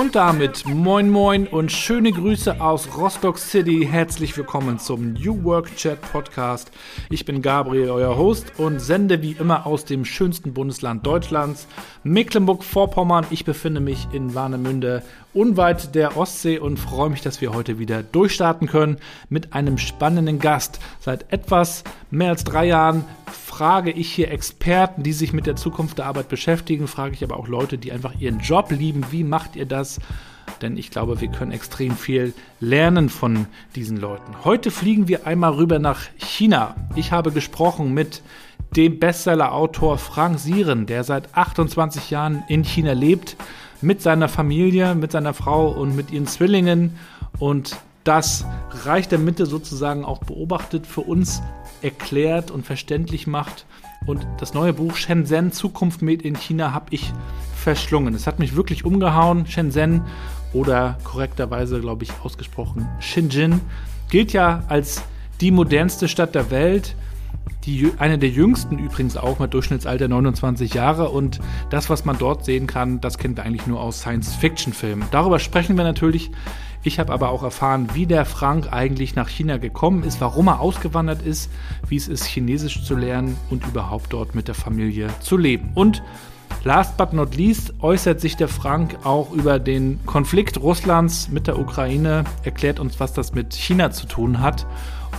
Und damit moin moin und schöne Grüße aus Rostock City. Herzlich willkommen zum New Work Chat Podcast. Ich bin Gabriel, euer Host und sende wie immer aus dem schönsten Bundesland Deutschlands, Mecklenburg-Vorpommern. Ich befinde mich in Warnemünde, unweit der Ostsee und freue mich, dass wir heute wieder durchstarten können mit einem spannenden Gast. Seit etwas mehr als drei Jahren frage ich hier Experten, die sich mit der Zukunft der Arbeit beschäftigen, frage ich aber auch Leute, die einfach ihren Job lieben. Wie macht ihr das? Denn ich glaube, wir können extrem viel lernen von diesen Leuten. Heute fliegen wir einmal rüber nach China. Ich habe gesprochen mit dem Bestseller-Autor Frank Sieren, der seit 28 Jahren in China lebt, mit seiner Familie, mit seiner Frau und mit ihren Zwillingen. Und das Reich der Mitte sozusagen auch beobachtet für uns erklärt und verständlich macht. Und das neue Buch Shenzhen Zukunft Made in China habe ich verschlungen. Es hat mich wirklich umgehauen. Shenzhen oder korrekterweise, glaube ich, ausgesprochen Shenzhen gilt ja als die modernste Stadt der Welt. Die, eine der jüngsten übrigens auch mit Durchschnittsalter 29 Jahre und das, was man dort sehen kann, das kennen wir eigentlich nur aus Science-Fiction-Filmen. Darüber sprechen wir natürlich ich habe aber auch erfahren, wie der Frank eigentlich nach China gekommen ist, warum er ausgewandert ist, wie es ist, Chinesisch zu lernen und überhaupt dort mit der Familie zu leben. Und last but not least äußert sich der Frank auch über den Konflikt Russlands mit der Ukraine, erklärt uns, was das mit China zu tun hat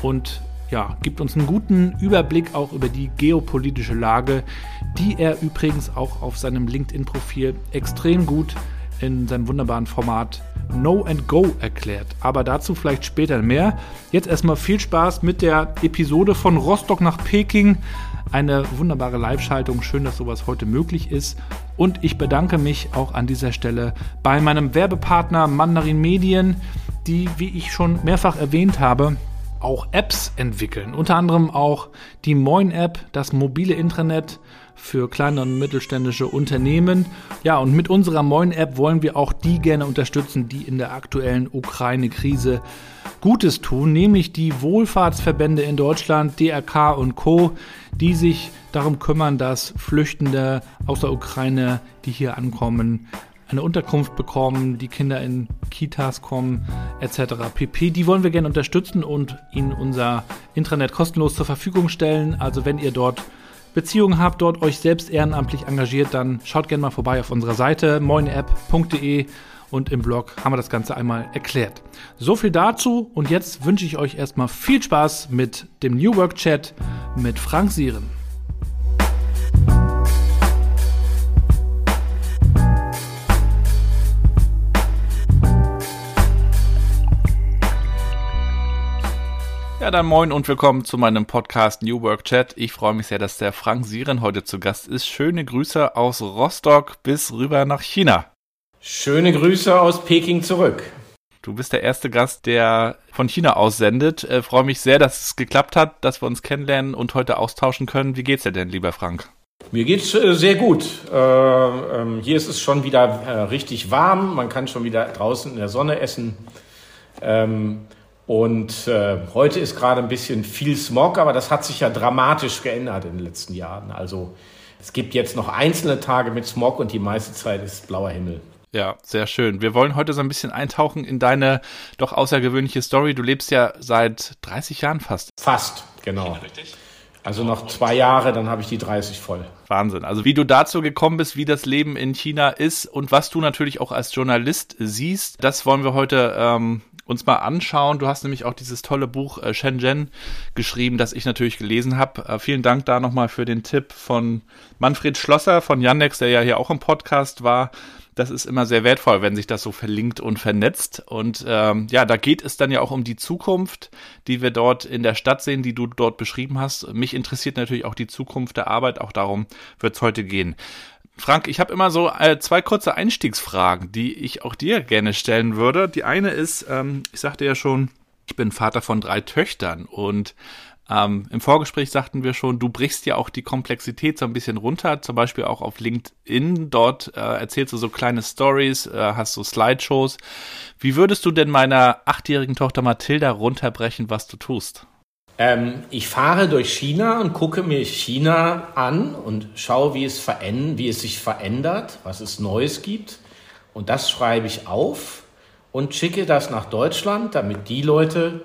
und ja, gibt uns einen guten Überblick auch über die geopolitische Lage, die er übrigens auch auf seinem LinkedIn-Profil extrem gut in seinem wunderbaren Format No and Go erklärt. Aber dazu vielleicht später mehr. Jetzt erstmal viel Spaß mit der Episode von Rostock nach Peking. Eine wunderbare Live-Schaltung. Schön, dass sowas heute möglich ist. Und ich bedanke mich auch an dieser Stelle bei meinem Werbepartner Mandarin Medien, die, wie ich schon mehrfach erwähnt habe, auch Apps entwickeln. Unter anderem auch die Moin-App, das mobile Intranet für kleine und mittelständische Unternehmen. Ja, und mit unserer Moin-App wollen wir auch die gerne unterstützen, die in der aktuellen Ukraine-Krise Gutes tun, nämlich die Wohlfahrtsverbände in Deutschland, DRK und Co., die sich darum kümmern, dass Flüchtende aus der Ukraine, die hier ankommen, eine Unterkunft bekommen, die Kinder in Kitas kommen, etc. pp. Die wollen wir gerne unterstützen und ihnen unser Intranet kostenlos zur Verfügung stellen. Also wenn ihr dort Beziehungen habt, dort euch selbst ehrenamtlich engagiert, dann schaut gerne mal vorbei auf unserer Seite moinapp.de und im Blog haben wir das Ganze einmal erklärt. So viel dazu und jetzt wünsche ich euch erstmal viel Spaß mit dem New Work Chat mit Frank Sieren. Ja, dann moin und willkommen zu meinem Podcast New Work Chat. Ich freue mich sehr, dass der Frank Sieren heute zu Gast ist. Schöne Grüße aus Rostock bis rüber nach China. Schöne Grüße aus Peking zurück. Du bist der erste Gast, der von China aus sendet. Ich äh, freue mich sehr, dass es geklappt hat, dass wir uns kennenlernen und heute austauschen können. Wie geht's dir denn, lieber Frank? Mir geht's äh, sehr gut. Äh, ähm, hier ist es schon wieder äh, richtig warm. Man kann schon wieder draußen in der Sonne essen. Ähm, und äh, heute ist gerade ein bisschen viel Smog, aber das hat sich ja dramatisch geändert in den letzten Jahren. Also es gibt jetzt noch einzelne Tage mit Smog und die meiste Zeit ist blauer Himmel. Ja, sehr schön. Wir wollen heute so ein bisschen eintauchen in deine doch außergewöhnliche Story. Du lebst ja seit 30 Jahren fast. Fast, genau. Richtig? Also noch zwei Jahre, dann habe ich die 30 voll. Wahnsinn. Also wie du dazu gekommen bist, wie das Leben in China ist und was du natürlich auch als Journalist siehst, das wollen wir heute ähm, uns mal anschauen. Du hast nämlich auch dieses tolle Buch äh, Shenzhen geschrieben, das ich natürlich gelesen habe. Äh, vielen Dank da nochmal für den Tipp von Manfred Schlosser von Yandex, der ja hier auch im Podcast war. Das ist immer sehr wertvoll, wenn sich das so verlinkt und vernetzt. Und ähm, ja, da geht es dann ja auch um die Zukunft, die wir dort in der Stadt sehen, die du dort beschrieben hast. Mich interessiert natürlich auch die Zukunft der Arbeit, auch darum wird es heute gehen. Frank, ich habe immer so äh, zwei kurze Einstiegsfragen, die ich auch dir gerne stellen würde. Die eine ist, ähm, ich sagte ja schon, ich bin Vater von drei Töchtern und Ähm, Im Vorgespräch sagten wir schon, du brichst ja auch die Komplexität so ein bisschen runter, zum Beispiel auch auf LinkedIn. Dort äh, erzählst du so kleine Stories, äh, hast so Slideshows. Wie würdest du denn meiner achtjährigen Tochter Mathilda runterbrechen, was du tust? Ähm, ich fahre durch China und gucke mir China an und schaue, wie es, wie es sich verändert, was es Neues gibt. Und das schreibe ich auf und schicke das nach Deutschland, damit die Leute,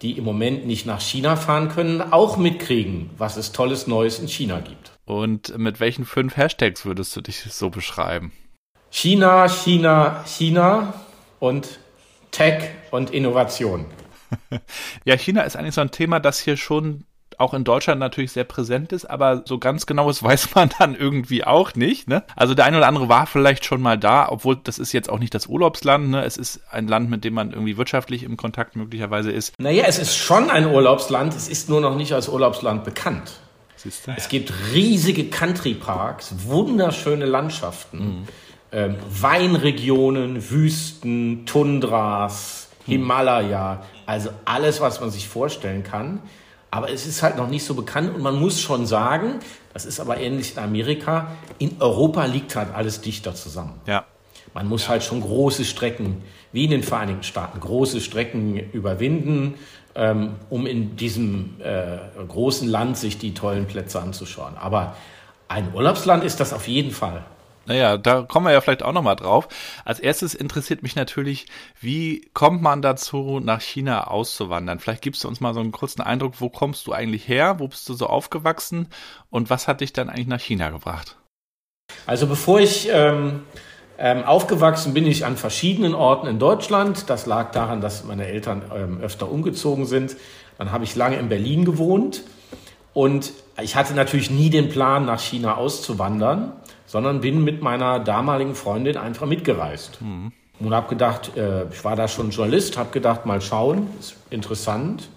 die im Moment nicht nach China fahren können, auch mitkriegen, was es tolles Neues in China gibt. Und mit welchen fünf Hashtags würdest du dich so beschreiben? China, China, China und Tech und Innovation. ja, China ist eigentlich so ein Thema, das hier schon auch in Deutschland natürlich sehr präsent ist, aber so ganz genaues weiß man dann irgendwie auch nicht. Ne? Also der eine oder andere war vielleicht schon mal da, obwohl das ist jetzt auch nicht das Urlaubsland. Ne? Es ist ein Land, mit dem man irgendwie wirtschaftlich im Kontakt möglicherweise ist. Naja, es ist schon ein Urlaubsland, es ist nur noch nicht als Urlaubsland bekannt. Es gibt riesige Country-Parks, wunderschöne Landschaften, mhm. ähm, Weinregionen, Wüsten, Tundras, mhm. Himalaya, also alles, was man sich vorstellen kann. Aber es ist halt noch nicht so bekannt und man muss schon sagen, das ist aber ähnlich in Amerika, in Europa liegt halt alles dichter zusammen. Ja. Man muss ja. halt schon große Strecken, wie in den Vereinigten Staaten, große Strecken überwinden, ähm, um in diesem äh, großen Land sich die tollen Plätze anzuschauen. Aber ein Urlaubsland ist das auf jeden Fall. Naja, da kommen wir ja vielleicht auch nochmal drauf. Als erstes interessiert mich natürlich, wie kommt man dazu, nach China auszuwandern? Vielleicht gibst du uns mal so einen kurzen Eindruck, wo kommst du eigentlich her? Wo bist du so aufgewachsen? Und was hat dich dann eigentlich nach China gebracht? Also bevor ich ähm, ähm, aufgewachsen bin, ich an verschiedenen Orten in Deutschland. Das lag daran, dass meine Eltern ähm, öfter umgezogen sind. Dann habe ich lange in Berlin gewohnt. Und ich hatte natürlich nie den Plan, nach China auszuwandern sondern bin mit meiner damaligen Freundin einfach mitgereist. Mhm. Und habe gedacht, äh, ich war da schon Journalist, habe gedacht, mal schauen, ist interessant.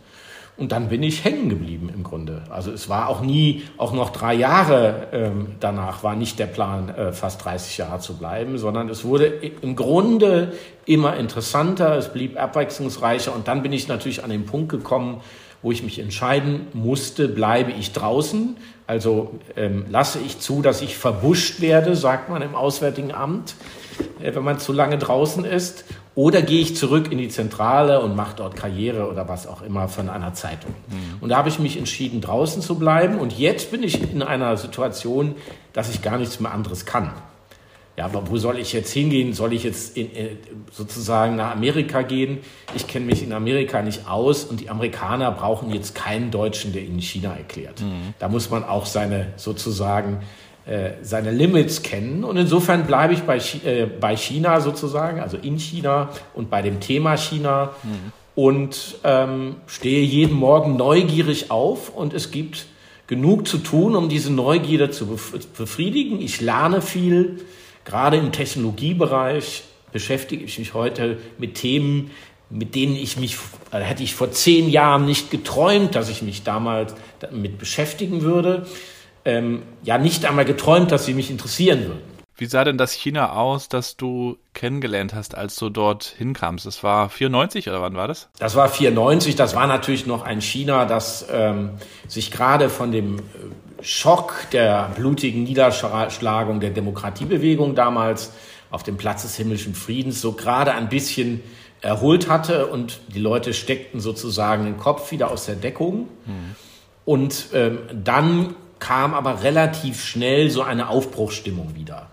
Und dann bin ich hängen geblieben im Grunde. Also es war auch nie, auch noch drei Jahre ähm, danach war nicht der Plan, äh, fast 30 Jahre zu bleiben, sondern es wurde im Grunde immer interessanter, es blieb abwechslungsreicher und dann bin ich natürlich an den Punkt gekommen, wo ich mich entscheiden musste, bleibe ich draußen, also ähm, lasse ich zu, dass ich verbuscht werde, sagt man im Auswärtigen Amt, äh, wenn man zu lange draußen ist, oder gehe ich zurück in die Zentrale und mache dort Karriere oder was auch immer von einer Zeitung. Mhm. Und da habe ich mich entschieden, draußen zu bleiben. Und jetzt bin ich in einer Situation, dass ich gar nichts mehr anderes kann. Ja, aber wo soll ich jetzt hingehen? Soll ich jetzt in, äh, sozusagen nach Amerika gehen? Ich kenne mich in Amerika nicht aus und die Amerikaner brauchen jetzt keinen Deutschen, der ihnen China erklärt. Mhm. Da muss man auch seine sozusagen äh, seine Limits kennen. Und insofern bleibe ich bei, äh, bei China sozusagen, also in China und bei dem Thema China mhm. und ähm, stehe jeden Morgen neugierig auf und es gibt genug zu tun, um diese Neugierde zu befriedigen. Ich lerne viel Gerade im Technologiebereich beschäftige ich mich heute mit Themen, mit denen ich mich, äh, hätte ich vor zehn Jahren nicht geträumt, dass ich mich damals damit beschäftigen würde. Ähm, ja, nicht einmal geträumt, dass sie mich interessieren würden. Wie sah denn das China aus, das du kennengelernt hast, als du dort hinkamst? Das war 94 oder wann war das? Das war 94. Das war natürlich noch ein China, das ähm, sich gerade von dem äh, Schock der blutigen Niederschlagung der Demokratiebewegung damals auf dem Platz des himmlischen Friedens so gerade ein bisschen erholt hatte und die Leute steckten sozusagen den Kopf wieder aus der Deckung. Mhm. Und ähm, dann kam aber relativ schnell so eine Aufbruchsstimmung wieder,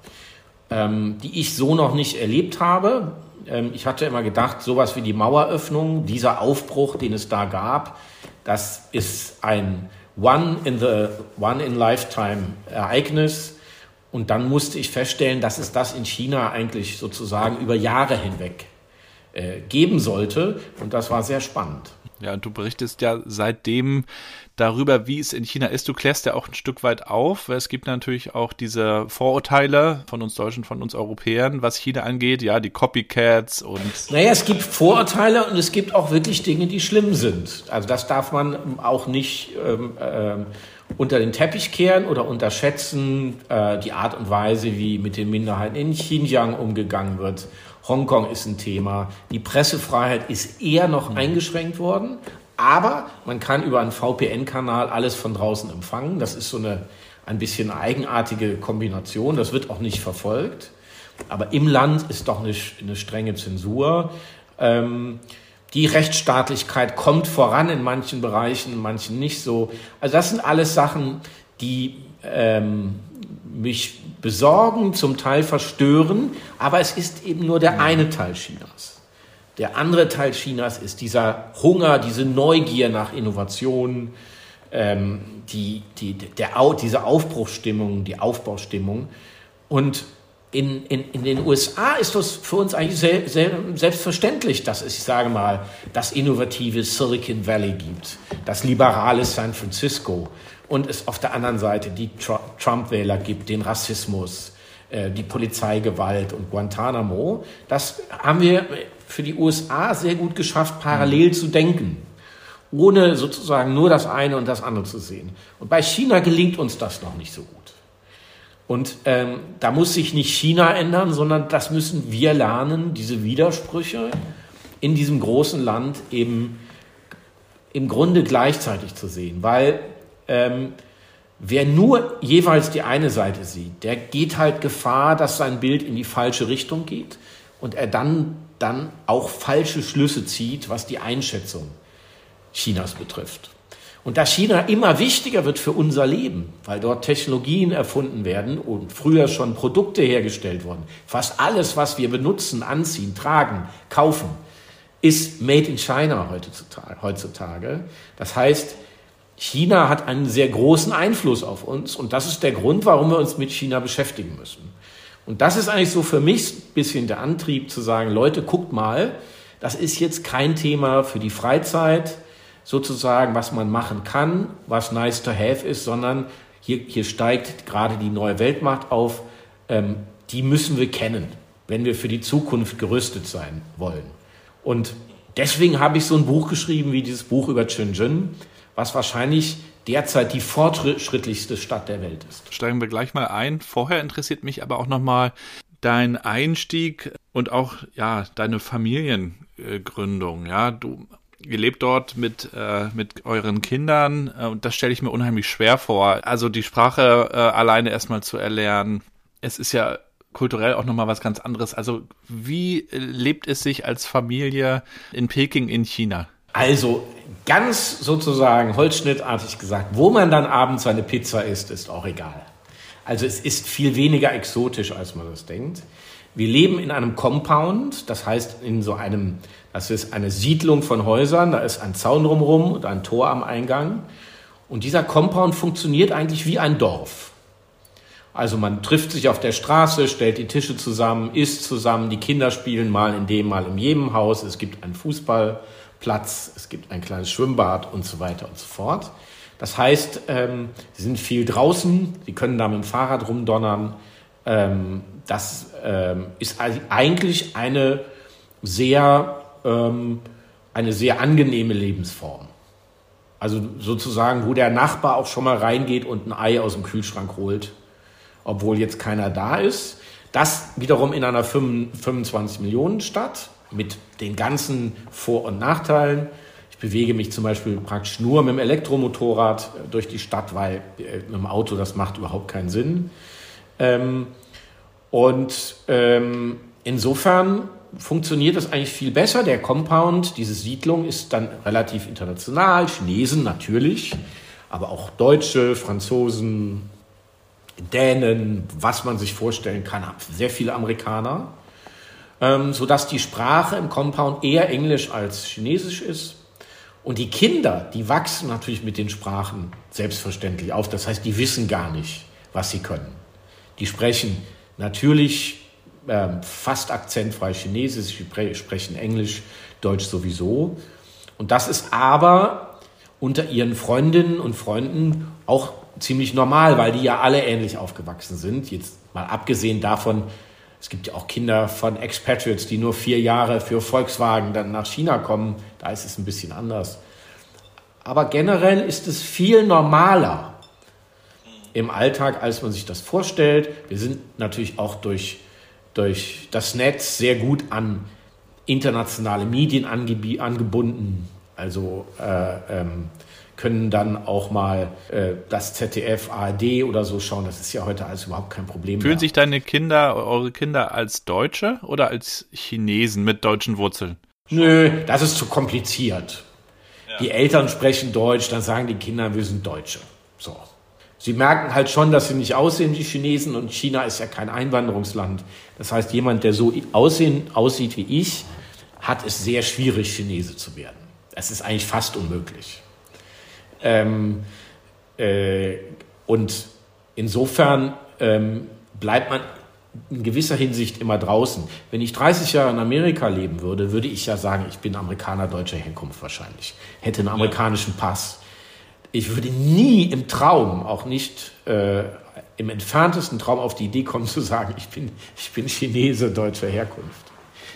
ähm, die ich so noch nicht erlebt habe. Ähm, ich hatte immer gedacht, sowas wie die Maueröffnung, dieser Aufbruch, den es da gab, das ist ein One in the One in Lifetime Ereignis. Und dann musste ich feststellen, dass es das in China eigentlich sozusagen über Jahre hinweg äh, geben sollte. Und das war sehr spannend. Ja, und du berichtest ja seitdem darüber, wie es in China ist. Du klärst ja auch ein Stück weit auf. Es gibt natürlich auch diese Vorurteile von uns Deutschen, von uns Europäern, was China angeht. Ja, die Copycats und. Naja, es gibt Vorurteile und es gibt auch wirklich Dinge, die schlimm sind. Also das darf man auch nicht ähm, ähm, unter den Teppich kehren oder unterschätzen. Äh, die Art und Weise, wie mit den Minderheiten in Xinjiang umgegangen wird. Hongkong ist ein Thema. Die Pressefreiheit ist eher noch mhm. eingeschränkt worden. Aber man kann über einen VPN-Kanal alles von draußen empfangen. Das ist so eine ein bisschen eigenartige Kombination. Das wird auch nicht verfolgt. Aber im Land ist doch eine, eine strenge Zensur. Ähm, die Rechtsstaatlichkeit kommt voran in manchen Bereichen, in manchen nicht so. Also das sind alles Sachen, die ähm, mich besorgen, zum Teil verstören, aber es ist eben nur der eine Teil Chinas. Der andere Teil Chinas ist dieser Hunger, diese Neugier nach Innovation, ähm, die, die, der, diese Aufbruchsstimmung, die Aufbaustimmung. Und in, in, in den USA ist das für uns eigentlich sehr, sehr selbstverständlich, dass es, ich sage mal, das innovative Silicon Valley gibt, das liberale San Francisco und es auf der anderen Seite die Trump-Wähler gibt, den Rassismus, die Polizeigewalt und Guantanamo. Das haben wir für die USA sehr gut geschafft, parallel mhm. zu denken, ohne sozusagen nur das eine und das andere zu sehen. Und bei China gelingt uns das noch nicht so gut. Und ähm, da muss sich nicht China ändern, sondern das müssen wir lernen, diese Widersprüche in diesem großen Land eben im Grunde gleichzeitig zu sehen. Weil ähm, wer nur jeweils die eine Seite sieht, der geht halt Gefahr, dass sein Bild in die falsche Richtung geht und er dann, dann auch falsche Schlüsse zieht, was die Einschätzung Chinas betrifft. Und dass China immer wichtiger wird für unser Leben, weil dort Technologien erfunden werden und früher schon Produkte hergestellt wurden. Fast alles, was wir benutzen, anziehen, tragen, kaufen, ist made in China heutzutage. Das heißt, China hat einen sehr großen Einfluss auf uns und das ist der Grund, warum wir uns mit China beschäftigen müssen. Und das ist eigentlich so für mich ein bisschen der Antrieb zu sagen, Leute, guckt mal, das ist jetzt kein Thema für die Freizeit, sozusagen, was man machen kann, was nice to have ist, sondern hier, hier steigt gerade die neue Weltmacht auf. Ähm, die müssen wir kennen, wenn wir für die Zukunft gerüstet sein wollen. Und deswegen habe ich so ein Buch geschrieben wie dieses Buch über Shenzhen, was wahrscheinlich derzeit die fortschrittlichste Stadt der Welt ist. Steigen wir gleich mal ein. Vorher interessiert mich aber auch nochmal dein Einstieg und auch ja deine Familiengründung. Ja, du ihr lebt dort mit, äh, mit euren Kindern äh, und das stelle ich mir unheimlich schwer vor. Also die Sprache äh, alleine erstmal zu erlernen. Es ist ja kulturell auch nochmal was ganz anderes. Also wie lebt es sich als Familie in Peking in China? Also ganz sozusagen holzschnittartig gesagt, wo man dann abends seine Pizza isst, ist auch egal. Also es ist viel weniger exotisch, als man das denkt. Wir leben in einem Compound, das heißt in so einem das ist eine Siedlung von Häusern, da ist ein Zaun drumherum und ein Tor am Eingang. Und dieser Compound funktioniert eigentlich wie ein Dorf. Also man trifft sich auf der Straße, stellt die Tische zusammen, isst zusammen, die Kinder spielen mal in dem, mal in jedem Haus. Es gibt einen Fußballplatz, es gibt ein kleines Schwimmbad und so weiter und so fort. Das heißt, ähm, sie sind viel draußen, sie können da mit dem Fahrrad rumdonnern. Ähm, das ähm, ist eigentlich eine sehr ähm, eine sehr angenehme Lebensform. Also sozusagen, wo der Nachbar auch schon mal reingeht und ein Ei aus dem Kühlschrank holt, obwohl jetzt keiner da ist. Das wiederum in einer 25 Millionen Stadt mit den ganzen Vor- und Nachteilen. Ich bewege mich zum Beispiel praktisch nur mit dem Elektromotorrad durch die Stadt, weil äh, mit dem Auto das macht überhaupt keinen Sinn. Ähm, und ähm, insofern funktioniert das eigentlich viel besser. Der Compound, diese Siedlung ist dann relativ international. Chinesen natürlich, aber auch Deutsche, Franzosen, Dänen, was man sich vorstellen kann, sehr viele Amerikaner, ähm, sodass die Sprache im Compound eher Englisch als Chinesisch ist. Und die Kinder, die wachsen natürlich mit den Sprachen selbstverständlich auf. Das heißt, die wissen gar nicht, was sie können. Die sprechen natürlich ähm, fast akzentfrei Chinesisch, sie sprechen Englisch, Deutsch sowieso. Und das ist aber unter ihren Freundinnen und Freunden auch ziemlich normal, weil die ja alle ähnlich aufgewachsen sind. Jetzt mal abgesehen davon, es gibt ja auch Kinder von Expatriates, die nur vier Jahre für Volkswagen dann nach China kommen. Da ist es ein bisschen anders. Aber generell ist es viel normaler im Alltag, als man sich das vorstellt. Wir sind natürlich auch durch durch das Netz sehr gut an internationale Medien angebunden. Also äh, ähm, können dann auch mal äh, das ZDF, ARD oder so schauen. Das ist ja heute alles überhaupt kein Problem. Fühlen mehr. sich deine Kinder, eure Kinder als Deutsche oder als Chinesen mit deutschen Wurzeln? Nö, das ist zu kompliziert. Ja. Die Eltern sprechen Deutsch, dann sagen die Kinder, wir sind Deutsche. So. Sie merken halt schon, dass sie nicht aussehen wie Chinesen und China ist ja kein Einwanderungsland. Das heißt, jemand, der so aussehen, aussieht wie ich, hat es sehr schwierig, Chinese zu werden. Es ist eigentlich fast unmöglich. Ähm, äh, und insofern ähm, bleibt man in gewisser Hinsicht immer draußen. Wenn ich 30 Jahre in Amerika leben würde, würde ich ja sagen, ich bin Amerikaner deutscher Herkunft wahrscheinlich. Hätte einen amerikanischen Pass. Ich würde nie im Traum, auch nicht äh, im entferntesten Traum auf die Idee kommen zu sagen, ich bin, ich bin Chinese deutscher Herkunft.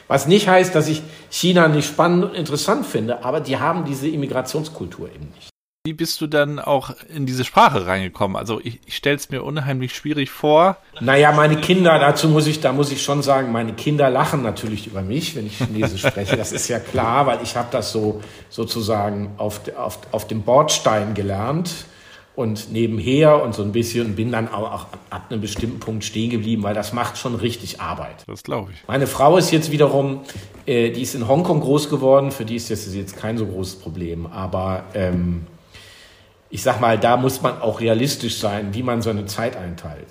Was nicht heißt, dass ich China nicht spannend und interessant finde, aber die haben diese Immigrationskultur eben nicht. Wie bist du dann auch in diese Sprache reingekommen? Also ich, ich stelle es mir unheimlich schwierig vor. Naja, meine Kinder, dazu muss ich, da muss ich schon sagen, meine Kinder lachen natürlich über mich, wenn ich Chinesisch spreche. Das ist ja klar, weil ich habe das so sozusagen auf, auf, auf dem Bordstein gelernt und nebenher und so ein bisschen und bin dann auch, auch ab einem bestimmten Punkt stehen geblieben, weil das macht schon richtig Arbeit. Das glaube ich. Meine Frau ist jetzt wiederum, äh, die ist in Hongkong groß geworden, für die ist das jetzt kein so großes Problem, aber ähm, ich sag mal, da muss man auch realistisch sein, wie man seine Zeit einteilt.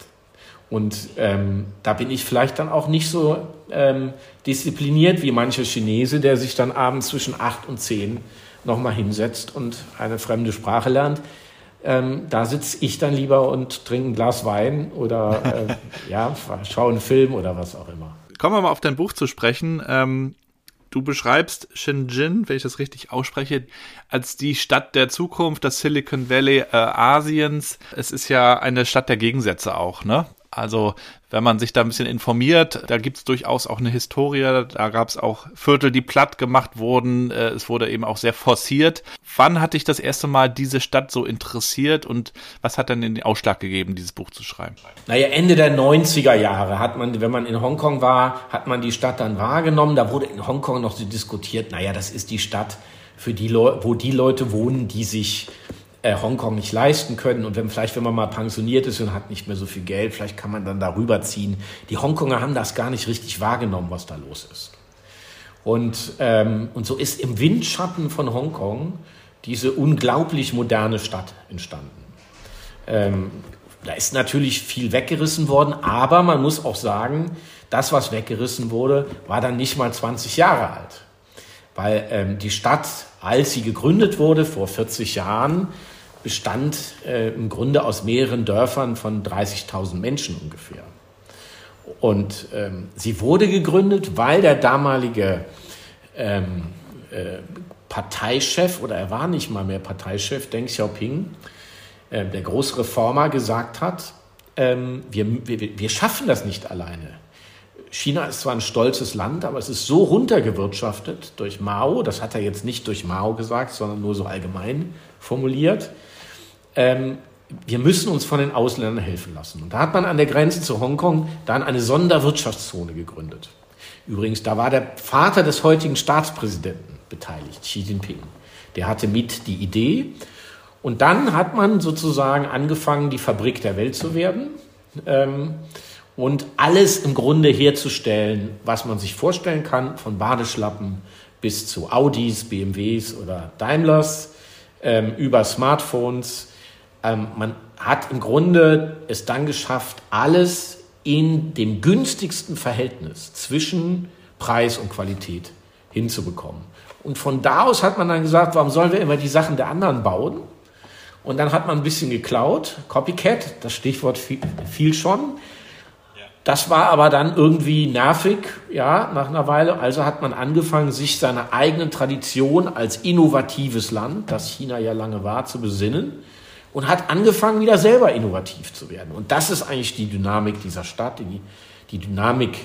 Und ähm, da bin ich vielleicht dann auch nicht so ähm, diszipliniert wie mancher Chinese, der sich dann abends zwischen acht und zehn nochmal hinsetzt und eine fremde Sprache lernt. Ähm, da sitze ich dann lieber und trinke ein Glas Wein oder äh, ja, schaue einen Film oder was auch immer. Kommen wir mal auf dein Buch zu sprechen. Ähm, Du beschreibst Shenzhen, wenn ich das richtig ausspreche, als die Stadt der Zukunft, das Silicon Valley äh, Asiens. Es ist ja eine Stadt der Gegensätze auch, ne? Also wenn man sich da ein bisschen informiert, da gibt es durchaus auch eine Historie. Da gab es auch Viertel, die platt gemacht wurden. Äh, es wurde eben auch sehr forciert. Wann hat dich das erste Mal diese Stadt so interessiert und was hat dann den Ausschlag gegeben, dieses Buch zu schreiben? Naja, Ende der 90er Jahre hat man, wenn man in Hongkong war, hat man die Stadt dann wahrgenommen. Da wurde in Hongkong noch so diskutiert, naja, das ist die Stadt, für die wo die Leute wohnen, die sich äh, Hongkong nicht leisten können. Und wenn vielleicht, wenn man mal pensioniert ist und hat nicht mehr so viel Geld, vielleicht kann man dann darüber ziehen. Die Hongkonger haben das gar nicht richtig wahrgenommen, was da los ist. Und, ähm, und so ist im Windschatten von Hongkong diese unglaublich moderne Stadt entstanden. Ähm, da ist natürlich viel weggerissen worden, aber man muss auch sagen, das, was weggerissen wurde, war dann nicht mal 20 Jahre alt. Weil ähm, die Stadt, als sie gegründet wurde, vor 40 Jahren, bestand äh, im Grunde aus mehreren Dörfern von 30.000 Menschen ungefähr. Und ähm, sie wurde gegründet, weil der damalige ähm, äh, Parteichef, oder er war nicht mal mehr Parteichef, Deng Xiaoping, äh, der Großreformer, gesagt hat, ähm, wir, wir, wir schaffen das nicht alleine. China ist zwar ein stolzes Land, aber es ist so runtergewirtschaftet durch Mao, das hat er jetzt nicht durch Mao gesagt, sondern nur so allgemein formuliert, ähm, wir müssen uns von den Ausländern helfen lassen. Und da hat man an der Grenze zu Hongkong dann eine Sonderwirtschaftszone gegründet. Übrigens, da war der Vater des heutigen Staatspräsidenten beteiligt, Xi Jinping. Der hatte mit die Idee. Und dann hat man sozusagen angefangen, die Fabrik der Welt zu werden ähm, und alles im Grunde herzustellen, was man sich vorstellen kann, von Badeschlappen bis zu Audis, BMWs oder Daimlers, ähm, über Smartphones ähm, man hat im Grunde es dann geschafft, alles in dem günstigsten Verhältnis zwischen Preis und Qualität hinzubekommen. Und von da aus hat man dann gesagt, warum sollen wir immer die Sachen der anderen bauen? Und dann hat man ein bisschen geklaut. Copycat, das Stichwort fiel schon. Das war aber dann irgendwie nervig, ja, nach einer Weile. Also hat man angefangen, sich seiner eigenen Tradition als innovatives Land, das China ja lange war, zu besinnen und hat angefangen, wieder selber innovativ zu werden. Und das ist eigentlich die Dynamik dieser Stadt, die, die Dynamik,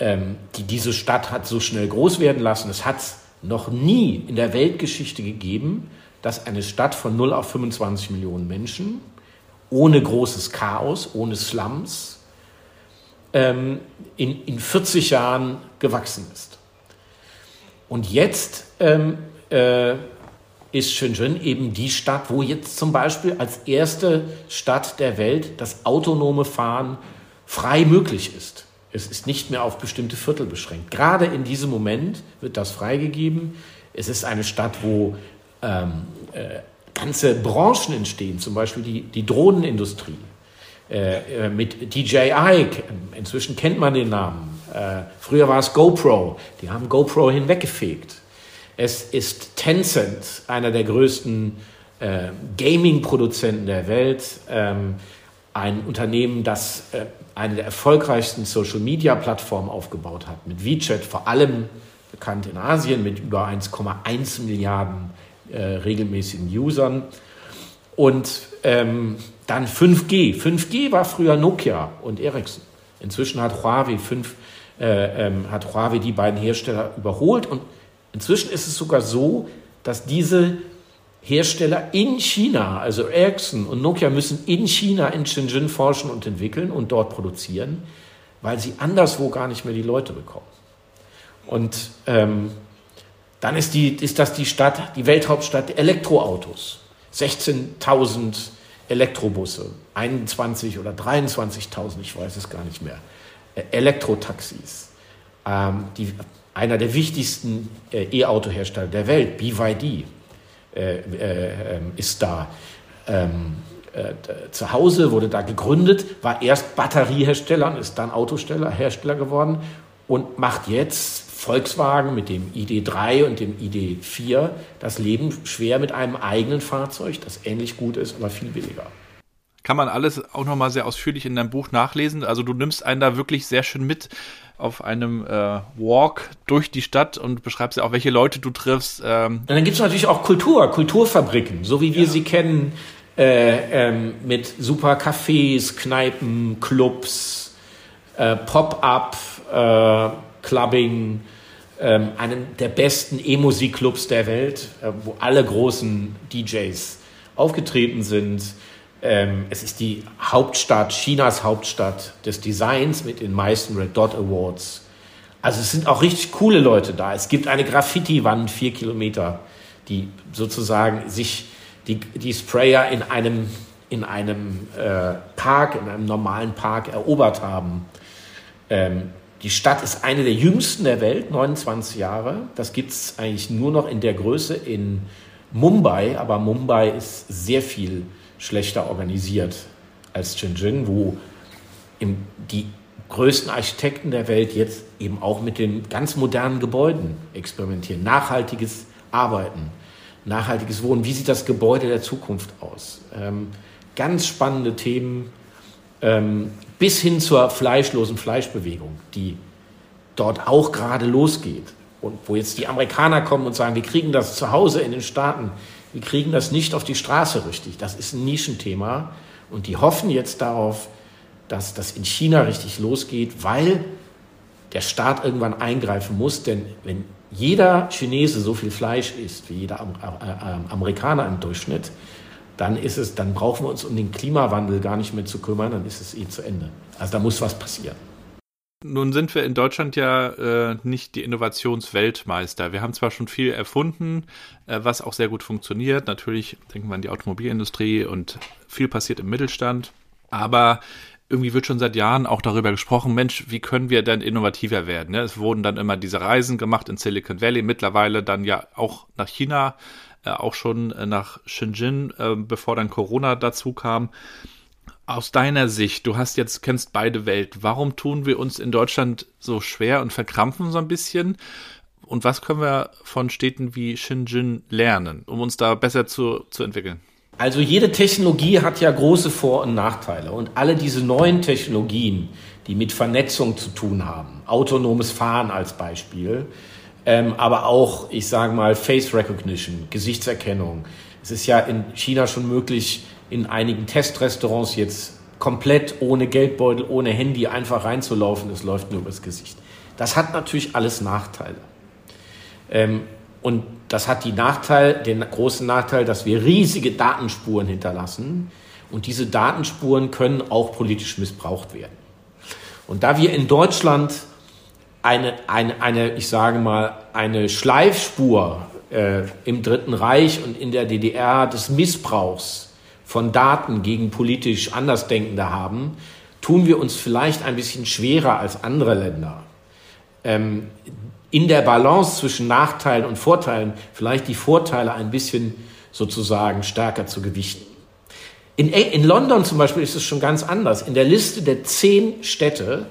ähm, die diese Stadt hat so schnell groß werden lassen. Es hat noch nie in der Weltgeschichte gegeben, dass eine Stadt von 0 auf 25 Millionen Menschen ohne großes Chaos, ohne Slums, ähm, in, in 40 Jahren gewachsen ist. Und jetzt ähm, äh, ist Shenzhen eben die Stadt, wo jetzt zum Beispiel als erste Stadt der Welt das autonome Fahren frei möglich ist. Es ist nicht mehr auf bestimmte Viertel beschränkt. Gerade in diesem Moment wird das freigegeben. Es ist eine Stadt, wo ähm, äh, ganze Branchen entstehen, zum Beispiel die, die Drohnenindustrie. Äh, äh mit DJI, inzwischen kennt man den Namen. Äh, früher war es GoPro, die haben GoPro hinweggefegt. Es ist Tencent, einer der größten äh, Gaming-Produzenten der Welt, ähm, ein Unternehmen, das äh, eine der erfolgreichsten Social-Media-Plattformen aufgebaut hat, mit WeChat vor allem bekannt in Asien mit über 1,1 Milliarden äh, regelmäßigen Usern. Und ähm, dann 5G. 5G war früher Nokia und Ericsson. Inzwischen hat Huawei, 5, äh, ähm, hat Huawei die beiden Hersteller überholt und inzwischen ist es sogar so, dass diese Hersteller in China, also Ericsson und Nokia müssen in China, in Shenzhen forschen und entwickeln und dort produzieren, weil sie anderswo gar nicht mehr die Leute bekommen. Und ähm, dann ist, die, ist das die Stadt, die Welthauptstadt der Elektroautos. 16.000 Elektrobusse, 21 oder 23.000, ich weiß es gar nicht mehr. Elektrotaxis. Ähm, die, einer der wichtigsten äh, E-Auto-Hersteller der Welt, BYD, äh, äh, ist da. Ähm, äh, zu Hause, wurde da gegründet, war erst Batteriehersteller und ist dann Autosteller, Hersteller geworden und macht jetzt Volkswagen mit dem ID3 und dem ID4 das Leben schwer mit einem eigenen Fahrzeug, das ähnlich gut ist, aber viel billiger. Kann man alles auch nochmal sehr ausführlich in deinem Buch nachlesen. Also du nimmst einen da wirklich sehr schön mit auf einem äh, Walk durch die Stadt und beschreibst ja auch, welche Leute du triffst. Ähm. Und dann gibt es natürlich auch Kultur, Kulturfabriken, so wie wir ja. sie kennen, äh, ähm, mit super Cafés, Kneipen, Clubs, äh, Pop-up, äh, Clubbing, ähm, einem der besten E-Musikclubs der Welt, äh, wo alle großen DJs aufgetreten sind. Ähm, es ist die Hauptstadt, Chinas Hauptstadt des Designs mit den meisten Red Dot Awards. Also es sind auch richtig coole Leute da. Es gibt eine Graffiti-Wand, vier Kilometer, die sozusagen sich die, die Sprayer in einem, in einem äh, Park, in einem normalen Park erobert haben. Ähm, die Stadt ist eine der jüngsten der Welt, 29 Jahre. Das gibt es eigentlich nur noch in der Größe in Mumbai, aber Mumbai ist sehr viel schlechter organisiert als Shenzhen, wo die größten Architekten der Welt jetzt eben auch mit den ganz modernen Gebäuden experimentieren. Nachhaltiges Arbeiten, nachhaltiges Wohnen. Wie sieht das Gebäude der Zukunft aus? Ähm, ganz spannende Themen ähm, bis hin zur fleischlosen Fleischbewegung, die dort auch gerade losgeht. Und wo jetzt die Amerikaner kommen und sagen, wir kriegen das zu Hause in den Staaten, wir kriegen das nicht auf die Straße richtig. Das ist ein Nischenthema. Und die hoffen jetzt darauf, dass das in China richtig losgeht, weil der Staat irgendwann eingreifen muss. Denn wenn jeder Chinese so viel Fleisch isst wie jeder Amerikaner im Durchschnitt, dann ist es, dann brauchen wir uns um den Klimawandel gar nicht mehr zu kümmern, dann ist es eh zu Ende. Also da muss was passieren. Nun sind wir in Deutschland ja äh, nicht die Innovationsweltmeister. Wir haben zwar schon viel erfunden, äh, was auch sehr gut funktioniert. Natürlich denken wir an die Automobilindustrie und viel passiert im Mittelstand. Aber irgendwie wird schon seit Jahren auch darüber gesprochen, Mensch, wie können wir denn innovativer werden? Es wurden dann immer diese Reisen gemacht in Silicon Valley, mittlerweile dann ja auch nach China äh, auch schon äh, nach Shenzhen, äh, bevor dann Corona dazu kam. Aus deiner Sicht, du hast jetzt, kennst beide Welt, warum tun wir uns in Deutschland so schwer und verkrampfen so ein bisschen? Und was können wir von Städten wie Shenzhen lernen, um uns da besser zu, zu entwickeln? Also jede Technologie hat ja große Vor- und Nachteile. Und alle diese neuen Technologien, die mit Vernetzung zu tun haben, autonomes Fahren als Beispiel, ähm, aber auch, ich sage mal, Face Recognition, Gesichtserkennung. Es ist ja in China schon möglich, in einigen Testrestaurants jetzt komplett ohne Geldbeutel, ohne Handy einfach reinzulaufen. Es läuft nur übers Gesicht. Das hat natürlich alles Nachteile. Ähm, und das hat die Nachteil, den großen Nachteil, dass wir riesige Datenspuren hinterlassen. Und diese Datenspuren können auch politisch missbraucht werden. Und da wir in Deutschland eine, eine, eine ich sage mal, eine Schleifspur äh, im Dritten Reich und in der DDR des Missbrauchs von Daten gegen politisch Andersdenkende haben, tun wir uns vielleicht ein bisschen schwerer als andere Länder. Ähm, in der Balance zwischen Nachteilen und Vorteilen vielleicht die Vorteile ein bisschen sozusagen stärker zu gewichten. In, in London zum Beispiel ist es schon ganz anders. In der Liste der zehn Städte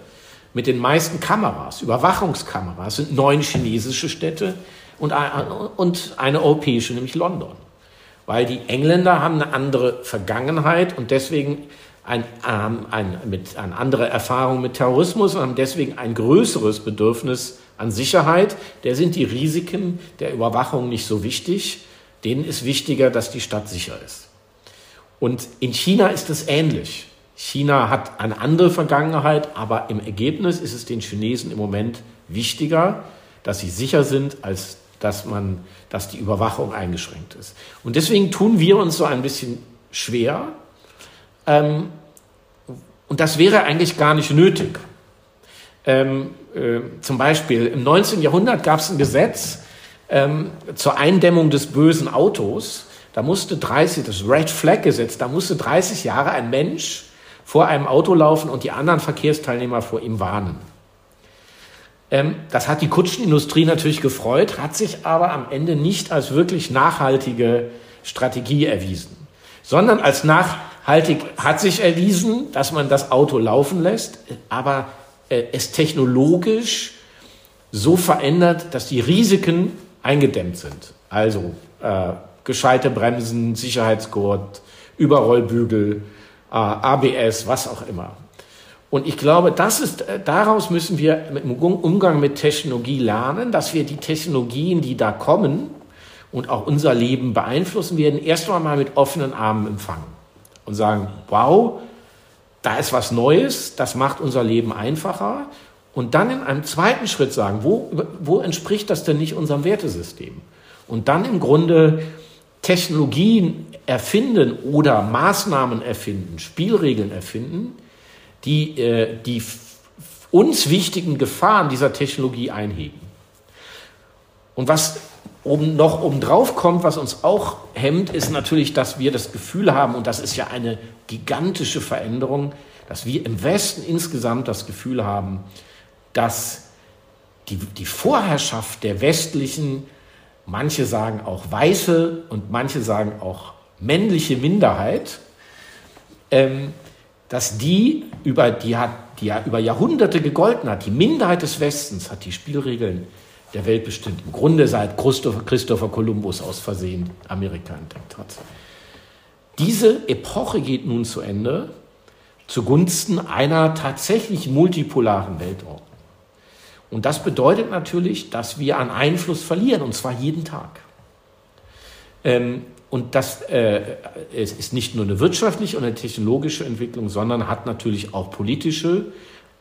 mit den meisten Kameras, Überwachungskameras, sind neun chinesische Städte und, und eine europäische, nämlich London. Weil die Engländer haben eine andere Vergangenheit und deswegen ein, ähm, ein, mit, eine andere Erfahrung mit Terrorismus und haben deswegen ein größeres Bedürfnis an Sicherheit. Der sind die Risiken der Überwachung nicht so wichtig. Denen ist wichtiger, dass die Stadt sicher ist. Und in China ist es ähnlich. China hat eine andere Vergangenheit, aber im Ergebnis ist es den Chinesen im Moment wichtiger, dass sie sicher sind, als dass man, dass die Überwachung eingeschränkt ist. Und deswegen tun wir uns so ein bisschen schwer. Ähm, und das wäre eigentlich gar nicht nötig. Ähm, äh, zum Beispiel im 19. Jahrhundert gab es ein Gesetz ähm, zur Eindämmung des bösen Autos. Da musste 30, das Red Flag Gesetz, da musste 30 Jahre ein Mensch vor einem Auto laufen und die anderen Verkehrsteilnehmer vor ihm warnen. Ähm, das hat die Kutschenindustrie natürlich gefreut, hat sich aber am Ende nicht als wirklich nachhaltige Strategie erwiesen, sondern als nachhaltig hat sich erwiesen, dass man das Auto laufen lässt, aber äh, es technologisch so verändert, dass die Risiken eingedämmt sind. Also äh, gescheite Bremsen, Sicherheitsgurt, Überrollbügel, äh, ABS, was auch immer. Und ich glaube, das ist, äh, daraus müssen wir im Umgang mit Technologie lernen, dass wir die Technologien, die da kommen und auch unser Leben beeinflussen werden, erst einmal mit offenen Armen empfangen und sagen, wow, da ist was Neues, das macht unser Leben einfacher. Und dann in einem zweiten Schritt sagen, wo, wo entspricht das denn nicht unserem Wertesystem? Und dann im Grunde Technologien erfinden oder Maßnahmen erfinden, Spielregeln erfinden, die äh, die uns wichtigen Gefahren dieser Technologie einhegen. Und was oben noch obendrauf kommt, was uns auch hemmt, ist natürlich, dass wir das Gefühl haben, und das ist ja eine gigantische Veränderung, dass wir im Westen insgesamt das Gefühl haben, dass die, die Vorherrschaft der westlichen, manche sagen auch weiße und manche sagen auch männliche Minderheit, ähm, dass die über, die hat, die ja über Jahrhunderte gegolten hat, die Minderheit des Westens hat die Spielregeln der Welt bestimmt. Im Grunde seit Christopher, Christopher Columbus aus Versehen Amerika entdeckt hat. Diese Epoche geht nun zu Ende zugunsten einer tatsächlich multipolaren Weltordnung. Und das bedeutet natürlich, dass wir an Einfluss verlieren, und zwar jeden Tag. Ähm, und das äh, es ist nicht nur eine wirtschaftliche und eine technologische Entwicklung, sondern hat natürlich auch politische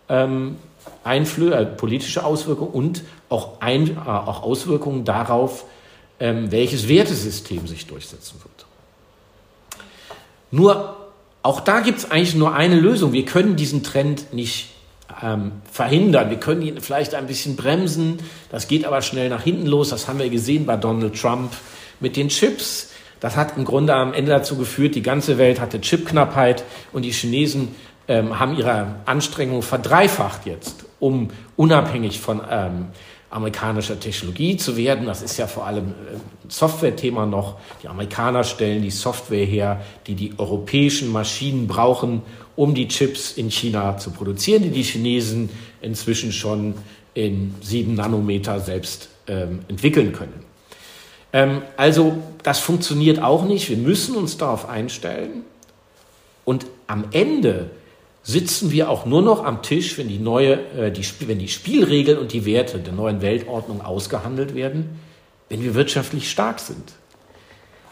ähm, Einflüsse, äh, politische Auswirkungen und auch, ein, äh, auch Auswirkungen darauf, ähm, welches Wertesystem sich durchsetzen wird. Nur auch da gibt es eigentlich nur eine Lösung. Wir können diesen Trend nicht ähm, verhindern. Wir können ihn vielleicht ein bisschen bremsen. Das geht aber schnell nach hinten los. Das haben wir gesehen bei Donald Trump mit den Chips. Das hat im Grunde am Ende dazu geführt, die ganze Welt hatte Chipknappheit und die Chinesen ähm, haben ihre Anstrengungen verdreifacht jetzt, um unabhängig von ähm, amerikanischer Technologie zu werden. Das ist ja vor allem äh, ein Software-Thema noch. Die Amerikaner stellen die Software her, die die europäischen Maschinen brauchen, um die Chips in China zu produzieren, die die Chinesen inzwischen schon in sieben Nanometer selbst ähm, entwickeln können. Ähm, also das funktioniert auch nicht. Wir müssen uns darauf einstellen. Und am Ende sitzen wir auch nur noch am Tisch, wenn die, neue, äh, die, wenn die Spielregeln und die Werte der neuen Weltordnung ausgehandelt werden, wenn wir wirtschaftlich stark sind.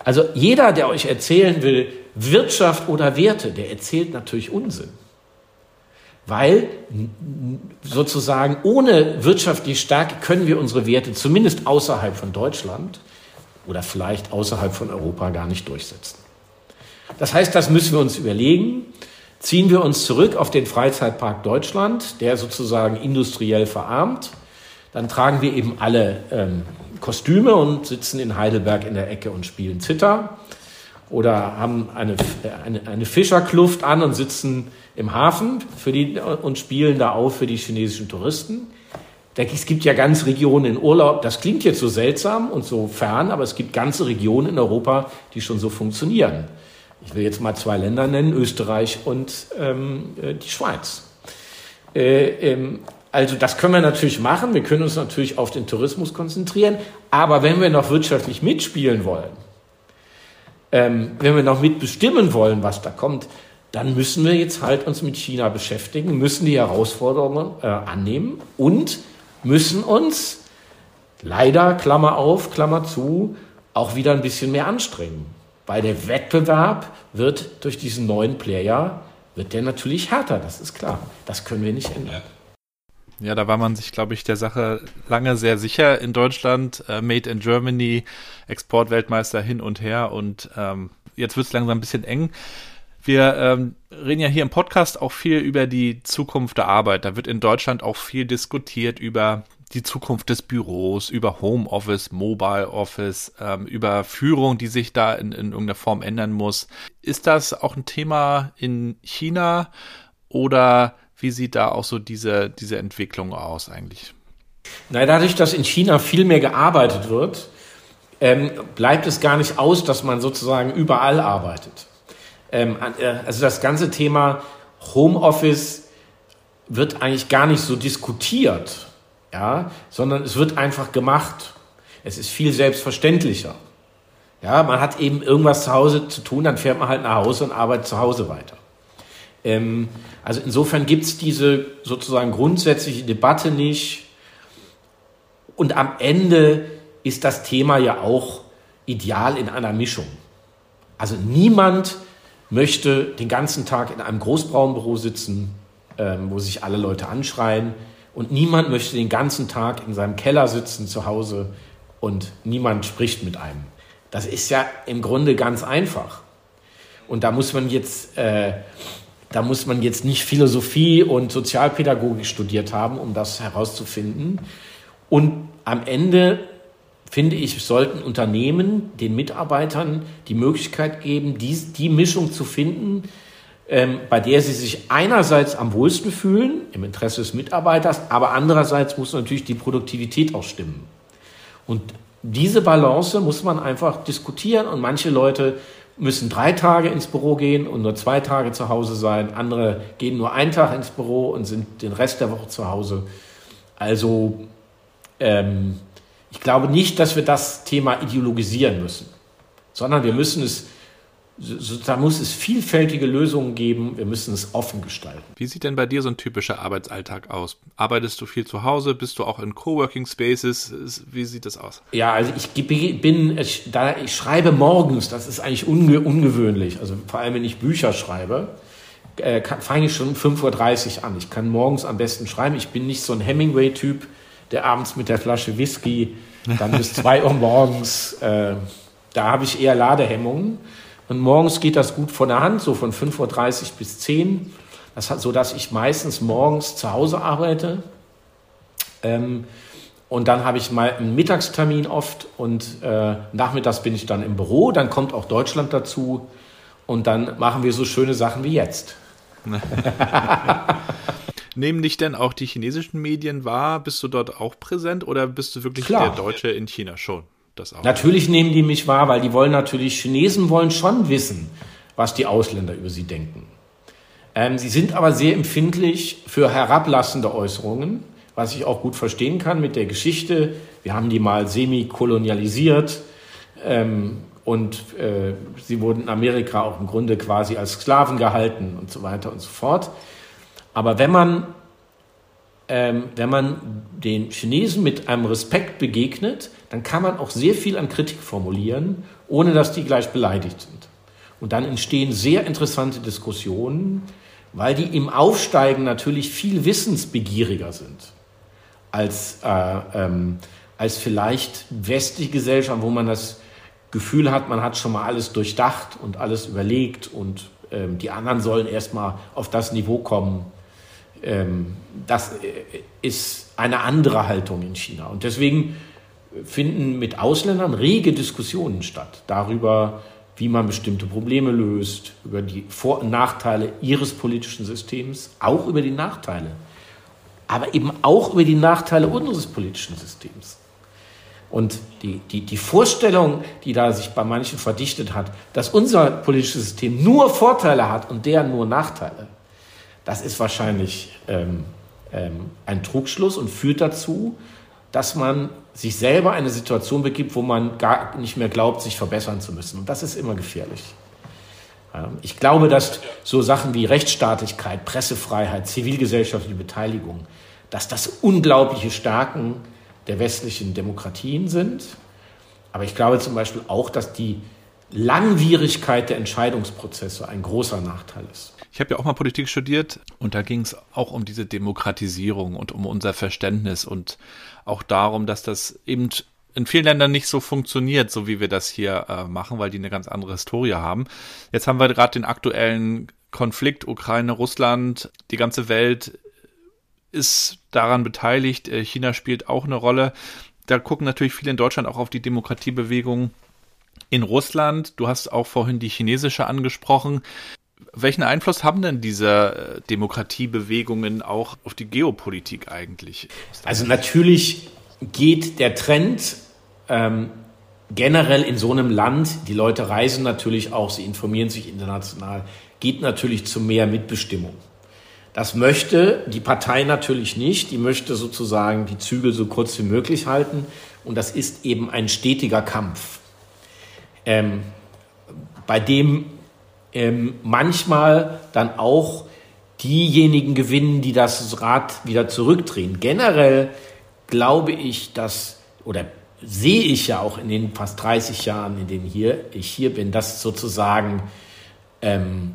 Also jeder, der euch erzählen will, Wirtschaft oder Werte, der erzählt natürlich Unsinn. Weil sozusagen ohne wirtschaftliche Stärke können wir unsere Werte zumindest außerhalb von Deutschland oder vielleicht außerhalb von Europa gar nicht durchsetzen. Das heißt, das müssen wir uns überlegen. Ziehen wir uns zurück auf den Freizeitpark Deutschland, der sozusagen industriell verarmt, dann tragen wir eben alle ähm, Kostüme und sitzen in Heidelberg in der Ecke und spielen Zither oder haben eine, eine, eine Fischerkluft an und sitzen im Hafen für die, und spielen da auf für die chinesischen Touristen. Es gibt ja ganz Regionen in Urlaub, das klingt jetzt so seltsam und so fern, aber es gibt ganze Regionen in Europa, die schon so funktionieren. Ich will jetzt mal zwei Länder nennen, Österreich und ähm, äh, die Schweiz. Äh, ähm, also das können wir natürlich machen, wir können uns natürlich auf den Tourismus konzentrieren, aber wenn wir noch wirtschaftlich mitspielen wollen, ähm, wenn wir noch mitbestimmen wollen, was da kommt, dann müssen wir jetzt halt uns mit China beschäftigen, müssen die Herausforderungen äh, annehmen und müssen uns leider, Klammer auf, Klammer zu, auch wieder ein bisschen mehr anstrengen. Weil der Wettbewerb wird durch diesen neuen Player, wird der natürlich härter, das ist klar. Das können wir nicht ändern. Ja, da war man sich, glaube ich, der Sache lange sehr sicher in Deutschland. Äh, Made in Germany, Exportweltmeister hin und her und ähm, jetzt wird es langsam ein bisschen eng. Wir ähm, reden ja hier im Podcast auch viel über die Zukunft der Arbeit. Da wird in Deutschland auch viel diskutiert über die Zukunft des Büros, über Homeoffice, Mobile Office, ähm, über Führung, die sich da in, in irgendeiner Form ändern muss. Ist das auch ein Thema in China oder wie sieht da auch so diese, diese Entwicklung aus eigentlich? Na, dadurch, dass in China viel mehr gearbeitet wird, ähm, bleibt es gar nicht aus, dass man sozusagen überall arbeitet. Ähm, äh, also das ganze Thema Homeoffice wird eigentlich gar nicht so diskutiert, ja, sondern es wird einfach gemacht. Es ist viel selbstverständlicher. Ja, man hat eben irgendwas zu Hause zu tun, dann fährt man halt nach Hause und arbeitet zu Hause weiter. Ähm, also insofern gibt es diese sozusagen grundsätzliche Debatte nicht. Und am Ende ist das Thema ja auch ideal in einer Mischung. Also niemand möchte den ganzen Tag in einem Großbrauenbüro sitzen, ähm, wo sich alle Leute anschreien. Und niemand möchte den ganzen Tag in seinem Keller sitzen zu Hause und niemand spricht mit einem. Das ist ja im Grunde ganz einfach. Und da muss man jetzt, äh, da muss man jetzt nicht Philosophie und Sozialpädagogik studiert haben, um das herauszufinden. Und am Ende finde ich, sollten Unternehmen den Mitarbeitern die Möglichkeit geben, die, die Mischung zu finden, ähm, bei der sie sich einerseits am wohlsten fühlen, im Interesse des Mitarbeiters, aber andererseits muss natürlich die Produktivität auch stimmen. Und diese Balance muss man einfach diskutieren und manche Leute müssen drei Tage ins Büro gehen und nur zwei Tage zu Hause sein. Andere gehen nur einen Tag ins Büro und sind den Rest der Woche zu Hause. Also ähm, ich glaube nicht, dass wir das Thema ideologisieren müssen, sondern wir müssen es, da muss es vielfältige Lösungen geben, wir müssen es offen gestalten. Wie sieht denn bei dir so ein typischer Arbeitsalltag aus? Arbeitest du viel zu Hause? Bist du auch in Coworking Spaces? Wie sieht das aus? Ja, also ich bin, ich, da, ich schreibe morgens, das ist eigentlich unge, ungewöhnlich, also vor allem wenn ich Bücher schreibe, äh, fange ich schon um 5.30 Uhr an. Ich kann morgens am besten schreiben. Ich bin nicht so ein Hemingway-Typ, der abends mit der Flasche Whisky dann bis zwei Uhr morgens, äh, da habe ich eher Ladehemmungen. Und morgens geht das gut von der Hand, so von 5.30 Uhr bis 10 das hat, so ich meistens morgens zu Hause arbeite. Ähm, und dann habe ich mal einen Mittagstermin oft und äh, nachmittags bin ich dann im Büro. Dann kommt auch Deutschland dazu und dann machen wir so schöne Sachen wie jetzt. Nehmen dich denn auch die chinesischen Medien wahr? Bist du dort auch präsent oder bist du wirklich Klar. der Deutsche in China schon? Das auch. Natürlich nehmen die mich wahr, weil die wollen natürlich, Chinesen wollen schon wissen, was die Ausländer über sie denken. Ähm, sie sind aber sehr empfindlich für herablassende Äußerungen, was ich auch gut verstehen kann mit der Geschichte. Wir haben die mal semi-kolonialisiert ähm, und äh, sie wurden in Amerika auch im Grunde quasi als Sklaven gehalten und so weiter und so fort. Aber wenn man, ähm, wenn man den Chinesen mit einem Respekt begegnet, dann kann man auch sehr viel an Kritik formulieren, ohne dass die gleich beleidigt sind. Und dann entstehen sehr interessante Diskussionen, weil die im Aufsteigen natürlich viel wissensbegieriger sind als, äh, ähm, als vielleicht westliche Gesellschaft, wo man das Gefühl hat, man hat schon mal alles durchdacht und alles überlegt und ähm, die anderen sollen erstmal auf das Niveau kommen, ähm, das äh, ist eine andere Haltung in China. Und deswegen finden mit Ausländern rege Diskussionen statt darüber, wie man bestimmte Probleme löst, über die Vor- und Nachteile ihres politischen Systems, auch über die Nachteile, aber eben auch über die Nachteile unseres politischen Systems. Und die, die, die Vorstellung, die da sich bei manchen verdichtet hat, dass unser politisches System nur Vorteile hat und deren nur Nachteile, das ist wahrscheinlich ähm, ähm, ein Trugschluss und führt dazu, dass man sich selber eine Situation begibt, wo man gar nicht mehr glaubt, sich verbessern zu müssen. Und das ist immer gefährlich. Ähm, ich glaube, dass so Sachen wie Rechtsstaatlichkeit, Pressefreiheit, zivilgesellschaftliche Beteiligung, dass das unglaubliche Stärken der westlichen Demokratien sind. Aber ich glaube zum Beispiel auch, dass die Langwierigkeit der Entscheidungsprozesse ein großer Nachteil ist. Ich habe ja auch mal Politik studiert und da ging es auch um diese Demokratisierung und um unser Verständnis und auch darum, dass das eben in vielen Ländern nicht so funktioniert, so wie wir das hier äh, machen, weil die eine ganz andere Historie haben. Jetzt haben wir gerade den aktuellen Konflikt Ukraine, Russland, die ganze Welt ist daran beteiligt. Äh, China spielt auch eine Rolle. Da gucken natürlich viele in Deutschland auch auf die Demokratiebewegung in Russland. Du hast auch vorhin die chinesische angesprochen. Welchen Einfluss haben denn diese äh, Demokratiebewegungen auch auf die Geopolitik eigentlich? Also natürlich geht der Trend ähm, generell in so einem Land, die Leute reisen natürlich auch, sie informieren sich international, geht natürlich zu mehr Mitbestimmung. Das möchte die Partei natürlich nicht. Die möchte sozusagen die Zügel so kurz wie möglich halten. Und das ist eben ein stetiger Kampf, ähm, bei dem ähm, manchmal dann auch diejenigen gewinnen, die das Rad wieder zurückdrehen. Generell glaube ich, dass, oder sehe ich ja auch in den fast 30 Jahren, in denen hier, ich hier bin, dass sozusagen ähm,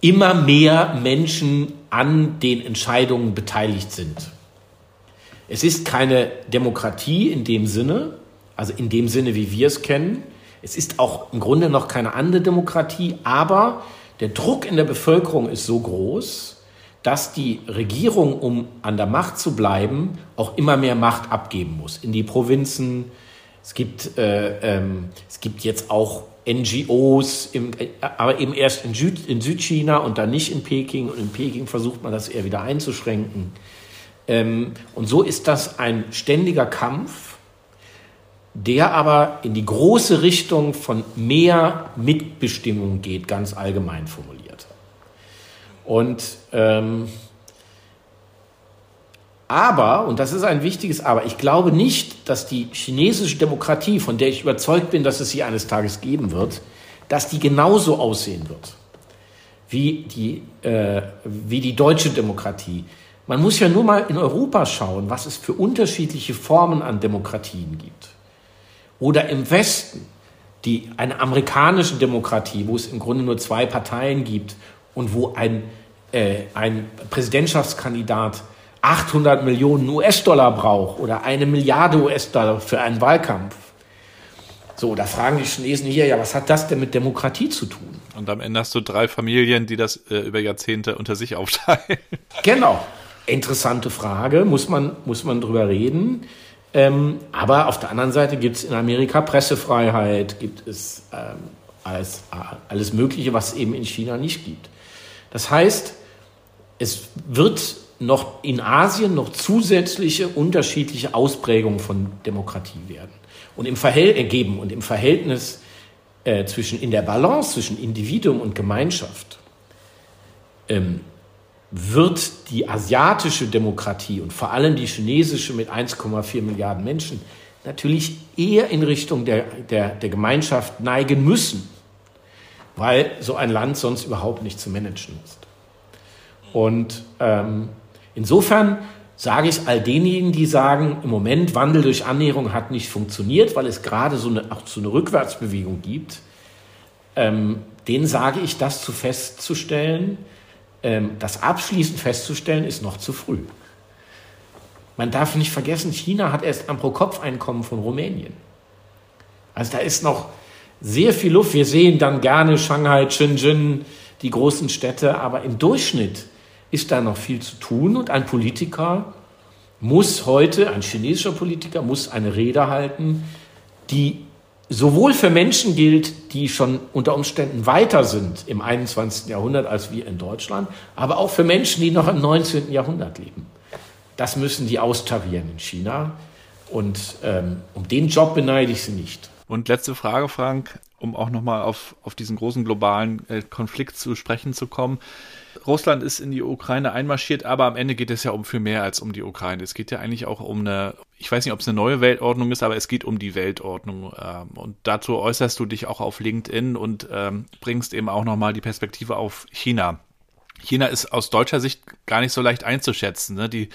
immer mehr Menschen an den Entscheidungen beteiligt sind. Es ist keine Demokratie in dem Sinne, also in dem Sinne, wie wir es kennen. Es ist auch im Grunde noch keine andere Demokratie, aber der Druck in der Bevölkerung ist so groß, dass die Regierung, um an der Macht zu bleiben, auch immer mehr Macht abgeben muss in die Provinzen. Es gibt, äh, ähm, es gibt jetzt auch NGOs, im, aber eben erst in, Süd, in, Südchina und dann nicht in Peking. Und in Peking versucht man das eher wieder einzuschränken. Ähm, und so ist das ein ständiger Kampf, der aber in die große Richtung von mehr Mitbestimmung geht, ganz allgemein formuliert. Und ähm, aber, und das ist ein wichtiges Aber, ich glaube nicht, dass die chinesische Demokratie, von der ich überzeugt bin, dass es sie eines Tages geben wird, dass die genauso aussehen wird wie die, äh, wie die deutsche Demokratie. Man muss ja nur mal in Europa schauen, was es für unterschiedliche Formen an Demokratien gibt. Oder im Westen, die, eine amerikanische Demokratie, wo es im Grunde nur zwei Parteien gibt und wo ein, äh, ein Präsidentschaftskandidat 800 Millionen US-Dollar braucht oder eine Milliarde US-Dollar für einen Wahlkampf. So, da fragen die Chinesen hier, ja, was hat das denn mit Demokratie zu tun? Und am Ende hast du drei Familien, die das äh, über Jahrzehnte unter sich aufteilen. Genau. Interessante Frage, muss man, muss man drüber reden. Ähm, aber auf der anderen Seite gibt es in Amerika Pressefreiheit, gibt es ähm, alles, alles Mögliche, was es eben in China nicht gibt. Das heißt, es wird noch in Asien noch zusätzliche unterschiedliche Ausprägungen von Demokratie werden und im Verhältnis ergeben und im Verhältnis äh, zwischen in der Balance zwischen Individuum und Gemeinschaft ähm, wird die asiatische Demokratie und vor allem die chinesische mit 1,4 Milliarden Menschen natürlich eher in Richtung der, der, der Gemeinschaft neigen müssen, weil so ein Land sonst überhaupt nicht zu managen ist. Und ähm, Insofern sage ich all denjenigen, die sagen, im Moment Wandel durch Annäherung hat nicht funktioniert, weil es gerade so eine, auch so eine Rückwärtsbewegung gibt, ähm, denen sage ich, das zu festzustellen, das abschließend festzustellen, ist noch zu früh. Man darf nicht vergessen, China hat erst ein Pro-Kopf-Einkommen von Rumänien. Also da ist noch sehr viel Luft. Wir sehen dann gerne Shanghai, Shenzhen, die großen Städte, aber im Durchschnitt ist da noch viel zu tun und ein Politiker muss heute, ein chinesischer Politiker muss eine Rede halten, die sowohl für Menschen gilt, die schon unter Umständen weiter sind im 21. Jahrhundert als wir in Deutschland, aber auch für Menschen, die noch im 19. Jahrhundert leben. Das müssen die austarieren in China. Und ähm, um den Job beneide ich sie nicht. Und letzte Frage, Frank, um auch nochmal auf, auf diesen großen globalen äh, Konflikt zu sprechen zu kommen. Russland ist in die Ukraine einmarschiert, aber am Ende geht es ja um viel mehr als um die Ukraine. Es geht ja eigentlich auch um eine, ich weiß nicht, ob es eine neue Weltordnung ist, aber es geht um die Weltordnung. Ähm, und dazu äußerst du dich auch auf LinkedIn und ähm, bringst eben auch nochmal die Perspektive auf China. China ist aus deutscher Sicht gar nicht so leicht einzuschätzen. Ne? Die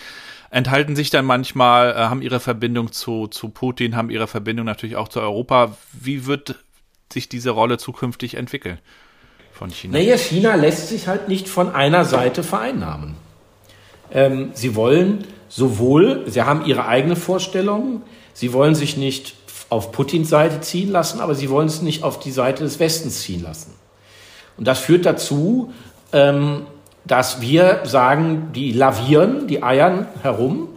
enthalten sich dann manchmal, äh, haben ihre Verbindung zu, zu Putin, haben ihre Verbindung natürlich auch zu Europa. Wie wird sich diese Rolle zukünftig entwickeln von China? Naja, China lässt sich halt nicht von einer Seite vereinnahmen. Ähm, sie wollen sowohl, sie haben ihre eigene Vorstellung, sie wollen sich nicht auf Putins Seite ziehen lassen, aber sie wollen es nicht auf die Seite des Westens ziehen lassen. Und das führt dazu, ähm, dass wir sagen, die lavieren, die eiern herum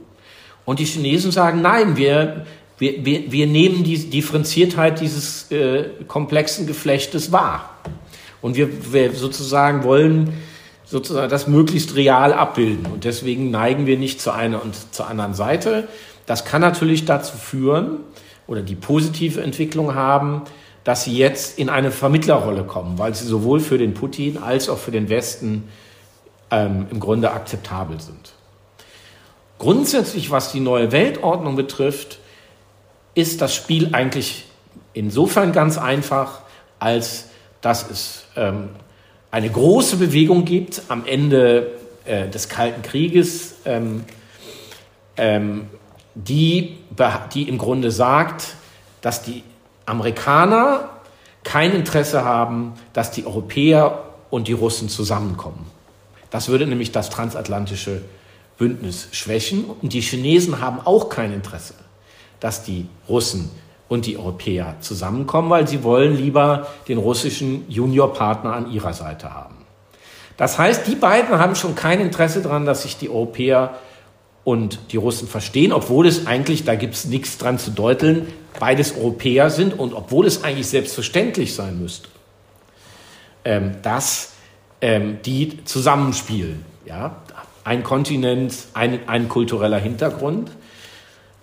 und die Chinesen sagen, nein, wir, wir, wir, nehmen die Differenziertheit dieses äh, komplexen Geflechtes wahr. Und wir, wir sozusagen wollen sozusagen das möglichst real abbilden. Und deswegen neigen wir nicht zu einer und zur anderen Seite. Das kann natürlich dazu führen oder die positive Entwicklung haben, dass sie jetzt in eine Vermittlerrolle kommen, weil sie sowohl für den Putin als auch für den Westen ähm, im Grunde akzeptabel sind. Grundsätzlich, was die neue Weltordnung betrifft, ist das Spiel eigentlich insofern ganz einfach, als dass es ähm, eine große Bewegung gibt am Ende äh, des Kalten Krieges, ähm, ähm, die, die im Grunde sagt, dass die Amerikaner kein Interesse haben, dass die Europäer und die Russen zusammenkommen. Das würde nämlich das transatlantische Bündnis schwächen. Und die Chinesen haben auch kein Interesse, dass die Russen und die Europäer zusammenkommen, weil sie wollen lieber den russischen Juniorpartner an ihrer Seite haben. Das heißt, die beiden haben schon kein Interesse daran, dass sich die Europäer und die Russen verstehen, obwohl es eigentlich, da gibt es nichts dran zu deuteln, beides Europäer sind und obwohl es eigentlich selbstverständlich sein müsste, ähm, dass ähm, die zusammenspielen. Ja? Ein Kontinent, ein, ein kultureller Hintergrund.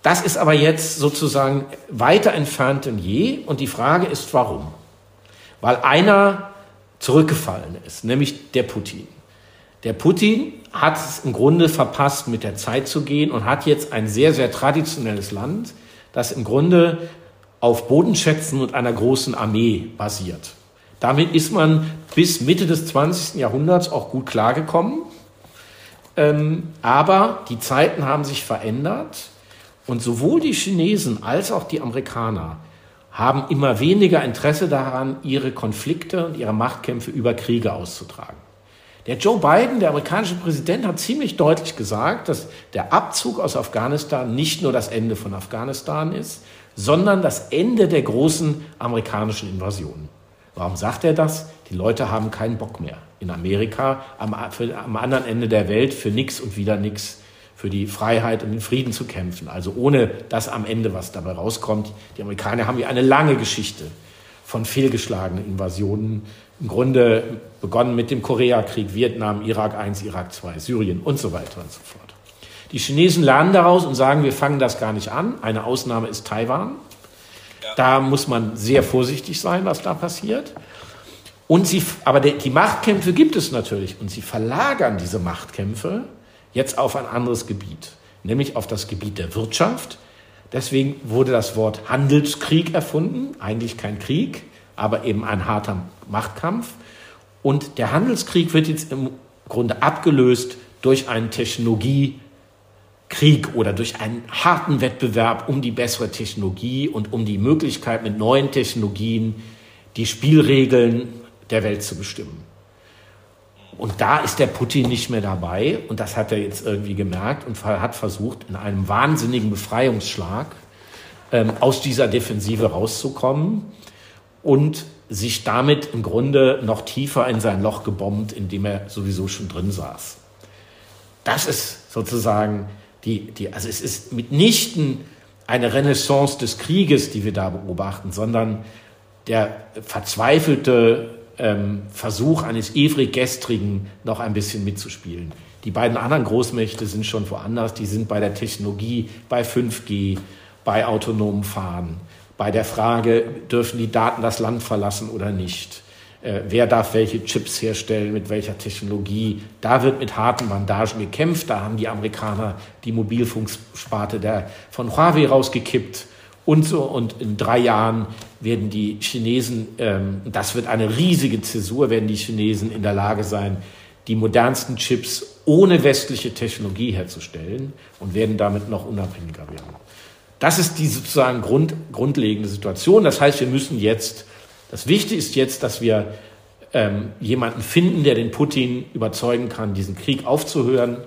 Das ist aber jetzt sozusagen weiter entfernt denn je und die Frage ist, warum? Weil einer zurückgefallen ist, nämlich der Putin. Der Putin hat es im Grunde verpasst, mit der Zeit zu gehen und hat jetzt ein sehr, sehr traditionelles Land, das im Grunde auf Bodenschätzen und einer großen Armee basiert. Damit ist man bis Mitte des 20. Jahrhunderts auch gut klargekommen. Ähm, aber die Zeiten haben sich verändert und sowohl die Chinesen als auch die Amerikaner haben immer weniger Interesse daran, ihre Konflikte und ihre Machtkämpfe über Kriege auszutragen. Der Joe Biden, der amerikanische Präsident, hat ziemlich deutlich gesagt, dass der Abzug aus Afghanistan nicht nur das Ende von Afghanistan ist, sondern das Ende der großen amerikanischen Invasion. Warum sagt er das? Die Leute haben keinen Bock mehr. In Amerika, am, am anderen Ende der Welt, für nichts und wieder nichts, für die Freiheit und den Frieden zu kämpfen. Also ohne dass am Ende was dabei rauskommt. Die Amerikaner haben ja eine lange Geschichte von fehlgeschlagenen Invasionen. Im Grunde begonnen mit dem Koreakrieg, Vietnam, Irak I, Irak II, Syrien und so weiter und so fort. Die Chinesen lernen daraus und sagen, wir fangen das gar nicht an. Eine Ausnahme ist Taiwan. Da muss man sehr vorsichtig sein, was da passiert. Und sie, aber die Machtkämpfe gibt es natürlich. Und sie verlagern diese Machtkämpfe jetzt auf ein anderes Gebiet, nämlich auf das Gebiet der Wirtschaft. Deswegen wurde das Wort Handelskrieg erfunden. Eigentlich kein Krieg, aber eben ein harter Machtkampf. Und der Handelskrieg wird jetzt im Grunde abgelöst durch einen Technologie- Krieg oder durch einen harten Wettbewerb um die bessere Technologie und um die Möglichkeit, mit neuen Technologien die Spielregeln der Welt zu bestimmen. Und da ist der Putin nicht mehr dabei und das hat er jetzt irgendwie gemerkt und hat versucht, in einem wahnsinnigen Befreiungsschlag ähm, aus dieser Defensive rauszukommen und sich damit im Grunde noch tiefer in sein Loch gebombt, in dem er sowieso schon drin saß. Das ist sozusagen Die, die, also es ist mitnichten eine Renaissance des Krieges, die wir da beobachten, sondern der verzweifelte ähm, Versuch eines ewig Gestrigen noch ein bisschen mitzuspielen. Die beiden anderen Großmächte sind schon woanders, die sind bei der Technologie, bei 5G, bei autonomem Fahren, bei der Frage, dürfen die Daten das Land verlassen oder nicht. Äh, wer darf welche Chips herstellen, mit welcher Technologie. Da wird mit harten Bandagen gekämpft. Da haben die Amerikaner die Mobilfunksparte der, von Huawei rausgekippt und so. Und in drei Jahren werden die Chinesen, ähm, das wird eine riesige Zäsur, werden die Chinesen in der Lage sein, die modernsten Chips ohne westliche Technologie herzustellen und werden damit noch unabhängiger werden. Das ist die sozusagen Grund, grundlegende Situation. Das heißt, wir müssen jetzt das Wichtige ist jetzt, dass wir ähm, jemanden finden, der den Putin überzeugen kann, diesen Krieg aufzuhören.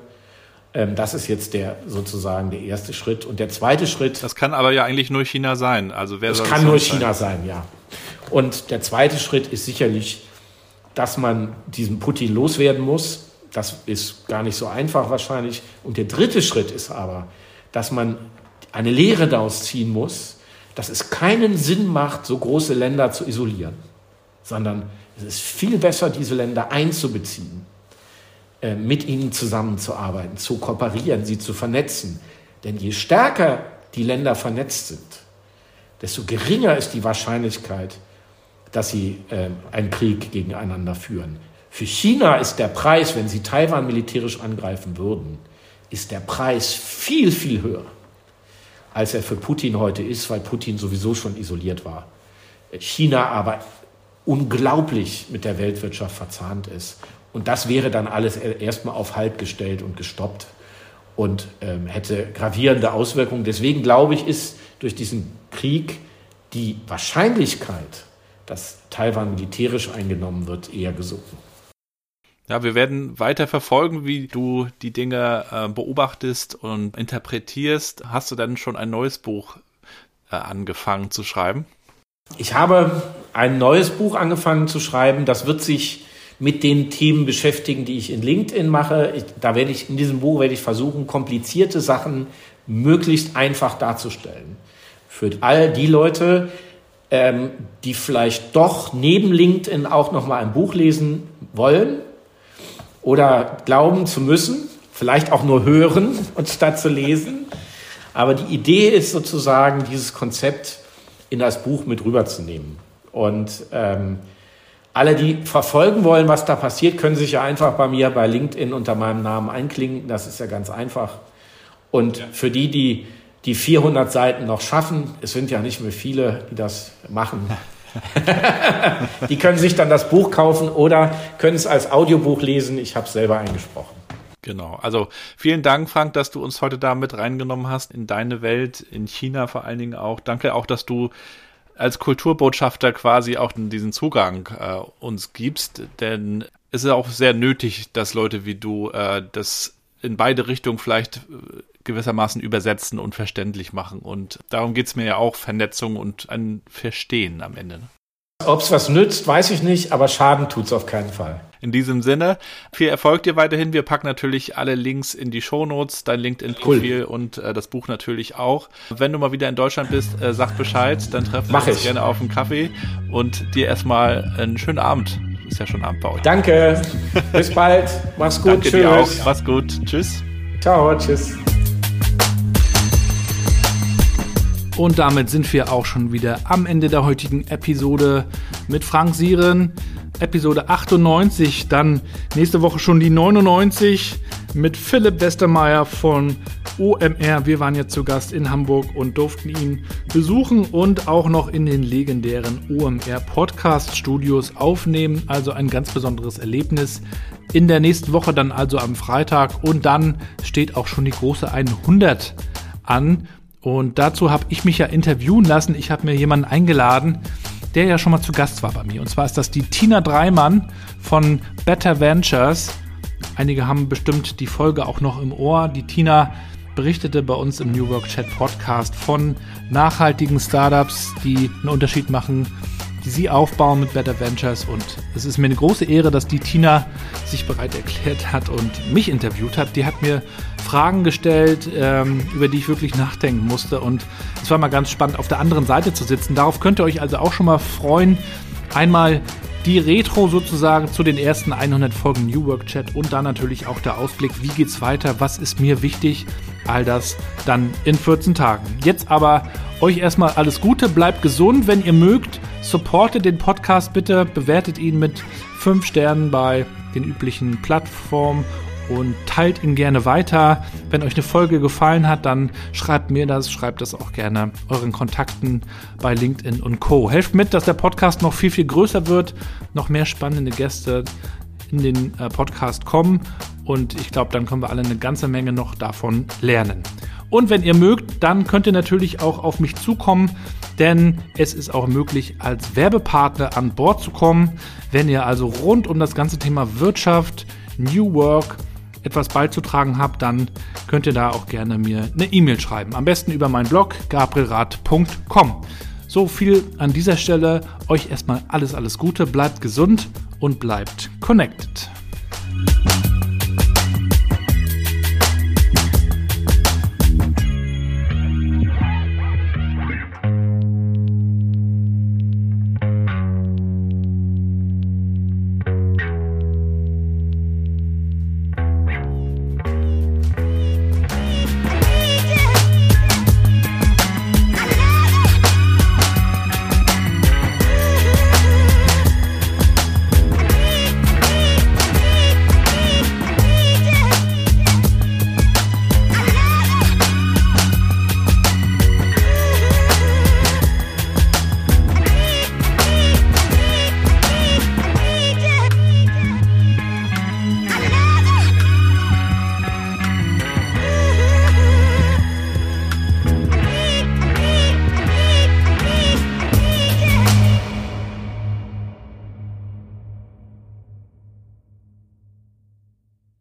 Ähm, das ist jetzt der sozusagen der erste Schritt. Und der zweite Schritt. Das kann aber ja eigentlich nur China sein. Also wer das kann nur China sein? sein, ja. Und der zweite Schritt ist sicherlich, dass man diesen Putin loswerden muss. Das ist gar nicht so einfach wahrscheinlich. Und der dritte Schritt ist aber, dass man eine Lehre daraus ziehen muss, dass es keinen Sinn macht, so große Länder zu isolieren, sondern es ist viel besser, diese Länder einzubeziehen, mit ihnen zusammenzuarbeiten, zu kooperieren, sie zu vernetzen. Denn je stärker die Länder vernetzt sind, desto geringer ist die Wahrscheinlichkeit, dass sie äh, einen Krieg gegeneinander führen. Für China ist der Preis, wenn sie Taiwan militärisch angreifen würden, ist der Preis viel, viel höher als er für Putin heute ist, weil Putin sowieso schon isoliert war. China aber unglaublich mit der Weltwirtschaft verzahnt ist. Und das wäre dann alles erstmal auf Halt gestellt und gestoppt und ähm, hätte gravierende Auswirkungen. Deswegen glaube ich, ist durch diesen Krieg die Wahrscheinlichkeit, dass Taiwan militärisch eingenommen wird, eher gesunken. Ja, wir werden weiter verfolgen, wie du die Dinge äh, beobachtest und interpretierst. Hast du dann schon ein neues Buch äh, angefangen zu schreiben? Ich habe ein neues Buch angefangen zu schreiben. Das wird sich mit den Themen beschäftigen, die ich in LinkedIn mache. Ich, da werde ich in diesem Buch werde ich versuchen, komplizierte Sachen möglichst einfach darzustellen. Für all die Leute, ähm, die vielleicht doch neben LinkedIn auch noch mal ein Buch lesen wollen oder glauben zu müssen, vielleicht auch nur hören und statt zu lesen. Aber die Idee ist sozusagen, dieses Konzept in das Buch mit rüberzunehmen. Und ähm, alle, die verfolgen wollen, was da passiert, können sich ja einfach bei mir bei LinkedIn unter meinem Namen einklinken. Das ist ja ganz einfach. Und für die, die die 400 Seiten noch schaffen, es sind ja nicht mehr viele, die das machen, die können sich dann das Buch kaufen oder können es als Audiobuch lesen. Ich habe es selber eingesprochen. Genau. Also vielen Dank, Frank, dass du uns heute da mit reingenommen hast in deine Welt, in China vor allen Dingen auch. Danke auch, dass du als Kulturbotschafter quasi auch diesen Zugang äh, uns gibst, denn es ist auch sehr nötig, dass Leute wie du äh, das in beide Richtungen vielleicht äh, gewissermaßen übersetzen und verständlich machen. Und darum geht es mir ja auch, Vernetzung und ein Verstehen am Ende. Ob es was nützt, weiß ich nicht, aber Schaden tut es auf keinen Fall. In diesem Sinne, viel Erfolg dir weiterhin. Wir packen natürlich alle Links in die Shownotes, dein LinkedIn-Profil cool. und äh, das Buch natürlich auch. Wenn du mal wieder in Deutschland bist, äh, sag Bescheid, dann treffen Mach wir uns ich. gerne auf einen Kaffee und dir erstmal einen schönen Abend. Ist ja schon Abend bei euch. Danke. Bis bald. Mach's gut. Danke Tschüss. Dir auch. Mach's gut. Tschüss. Ciao. Tschüss. Und damit sind wir auch schon wieder am Ende der heutigen Episode mit Frank Sieren. Episode 98, dann nächste Woche schon die 99 mit Philipp Westermeier von OMR. Wir waren jetzt zu Gast in Hamburg und durften ihn besuchen und auch noch in den legendären OMR Podcast Studios aufnehmen. Also ein ganz besonderes Erlebnis. In der nächsten Woche dann also am Freitag und dann steht auch schon die große 100 an. Und dazu habe ich mich ja interviewen lassen. Ich habe mir jemanden eingeladen, der ja schon mal zu Gast war bei mir. Und zwar ist das die Tina Dreimann von Better Ventures. Einige haben bestimmt die Folge auch noch im Ohr. Die Tina berichtete bei uns im New Work Chat Podcast von nachhaltigen Startups, die einen Unterschied machen die sie aufbauen mit Better Ventures. Und es ist mir eine große Ehre, dass die Tina sich bereit erklärt hat und mich interviewt hat. Die hat mir Fragen gestellt, ähm, über die ich wirklich nachdenken musste. Und es war mal ganz spannend, auf der anderen Seite zu sitzen. Darauf könnt ihr euch also auch schon mal freuen. Einmal die Retro sozusagen zu den ersten 100 Folgen New Work Chat und dann natürlich auch der Ausblick, wie geht's weiter, was ist mir wichtig, all das dann in 14 Tagen. Jetzt aber euch erstmal alles Gute, bleibt gesund, wenn ihr mögt, supportet den Podcast bitte, bewertet ihn mit 5 Sternen bei den üblichen Plattformen und teilt ihn gerne weiter. Wenn euch eine Folge gefallen hat, dann schreibt mir das, schreibt das auch gerne euren Kontakten bei LinkedIn und Co. Helft mit, dass der Podcast noch viel, viel größer wird, noch mehr spannende Gäste in den äh, Podcast kommen und ich glaube, dann können wir alle eine ganze Menge noch davon lernen. Und wenn ihr mögt, dann könnt ihr natürlich auch auf mich zukommen, denn es ist auch möglich, als Werbepartner an Bord zu kommen. Wenn ihr also rund um das ganze Thema Wirtschaft, New Work, etwas beizutragen habt, dann könnt ihr da auch gerne mir eine E-Mail schreiben. Am besten über meinen Blog gabrielrad.com. So viel an dieser Stelle. Euch erstmal alles, alles Gute. Bleibt gesund und bleibt connected.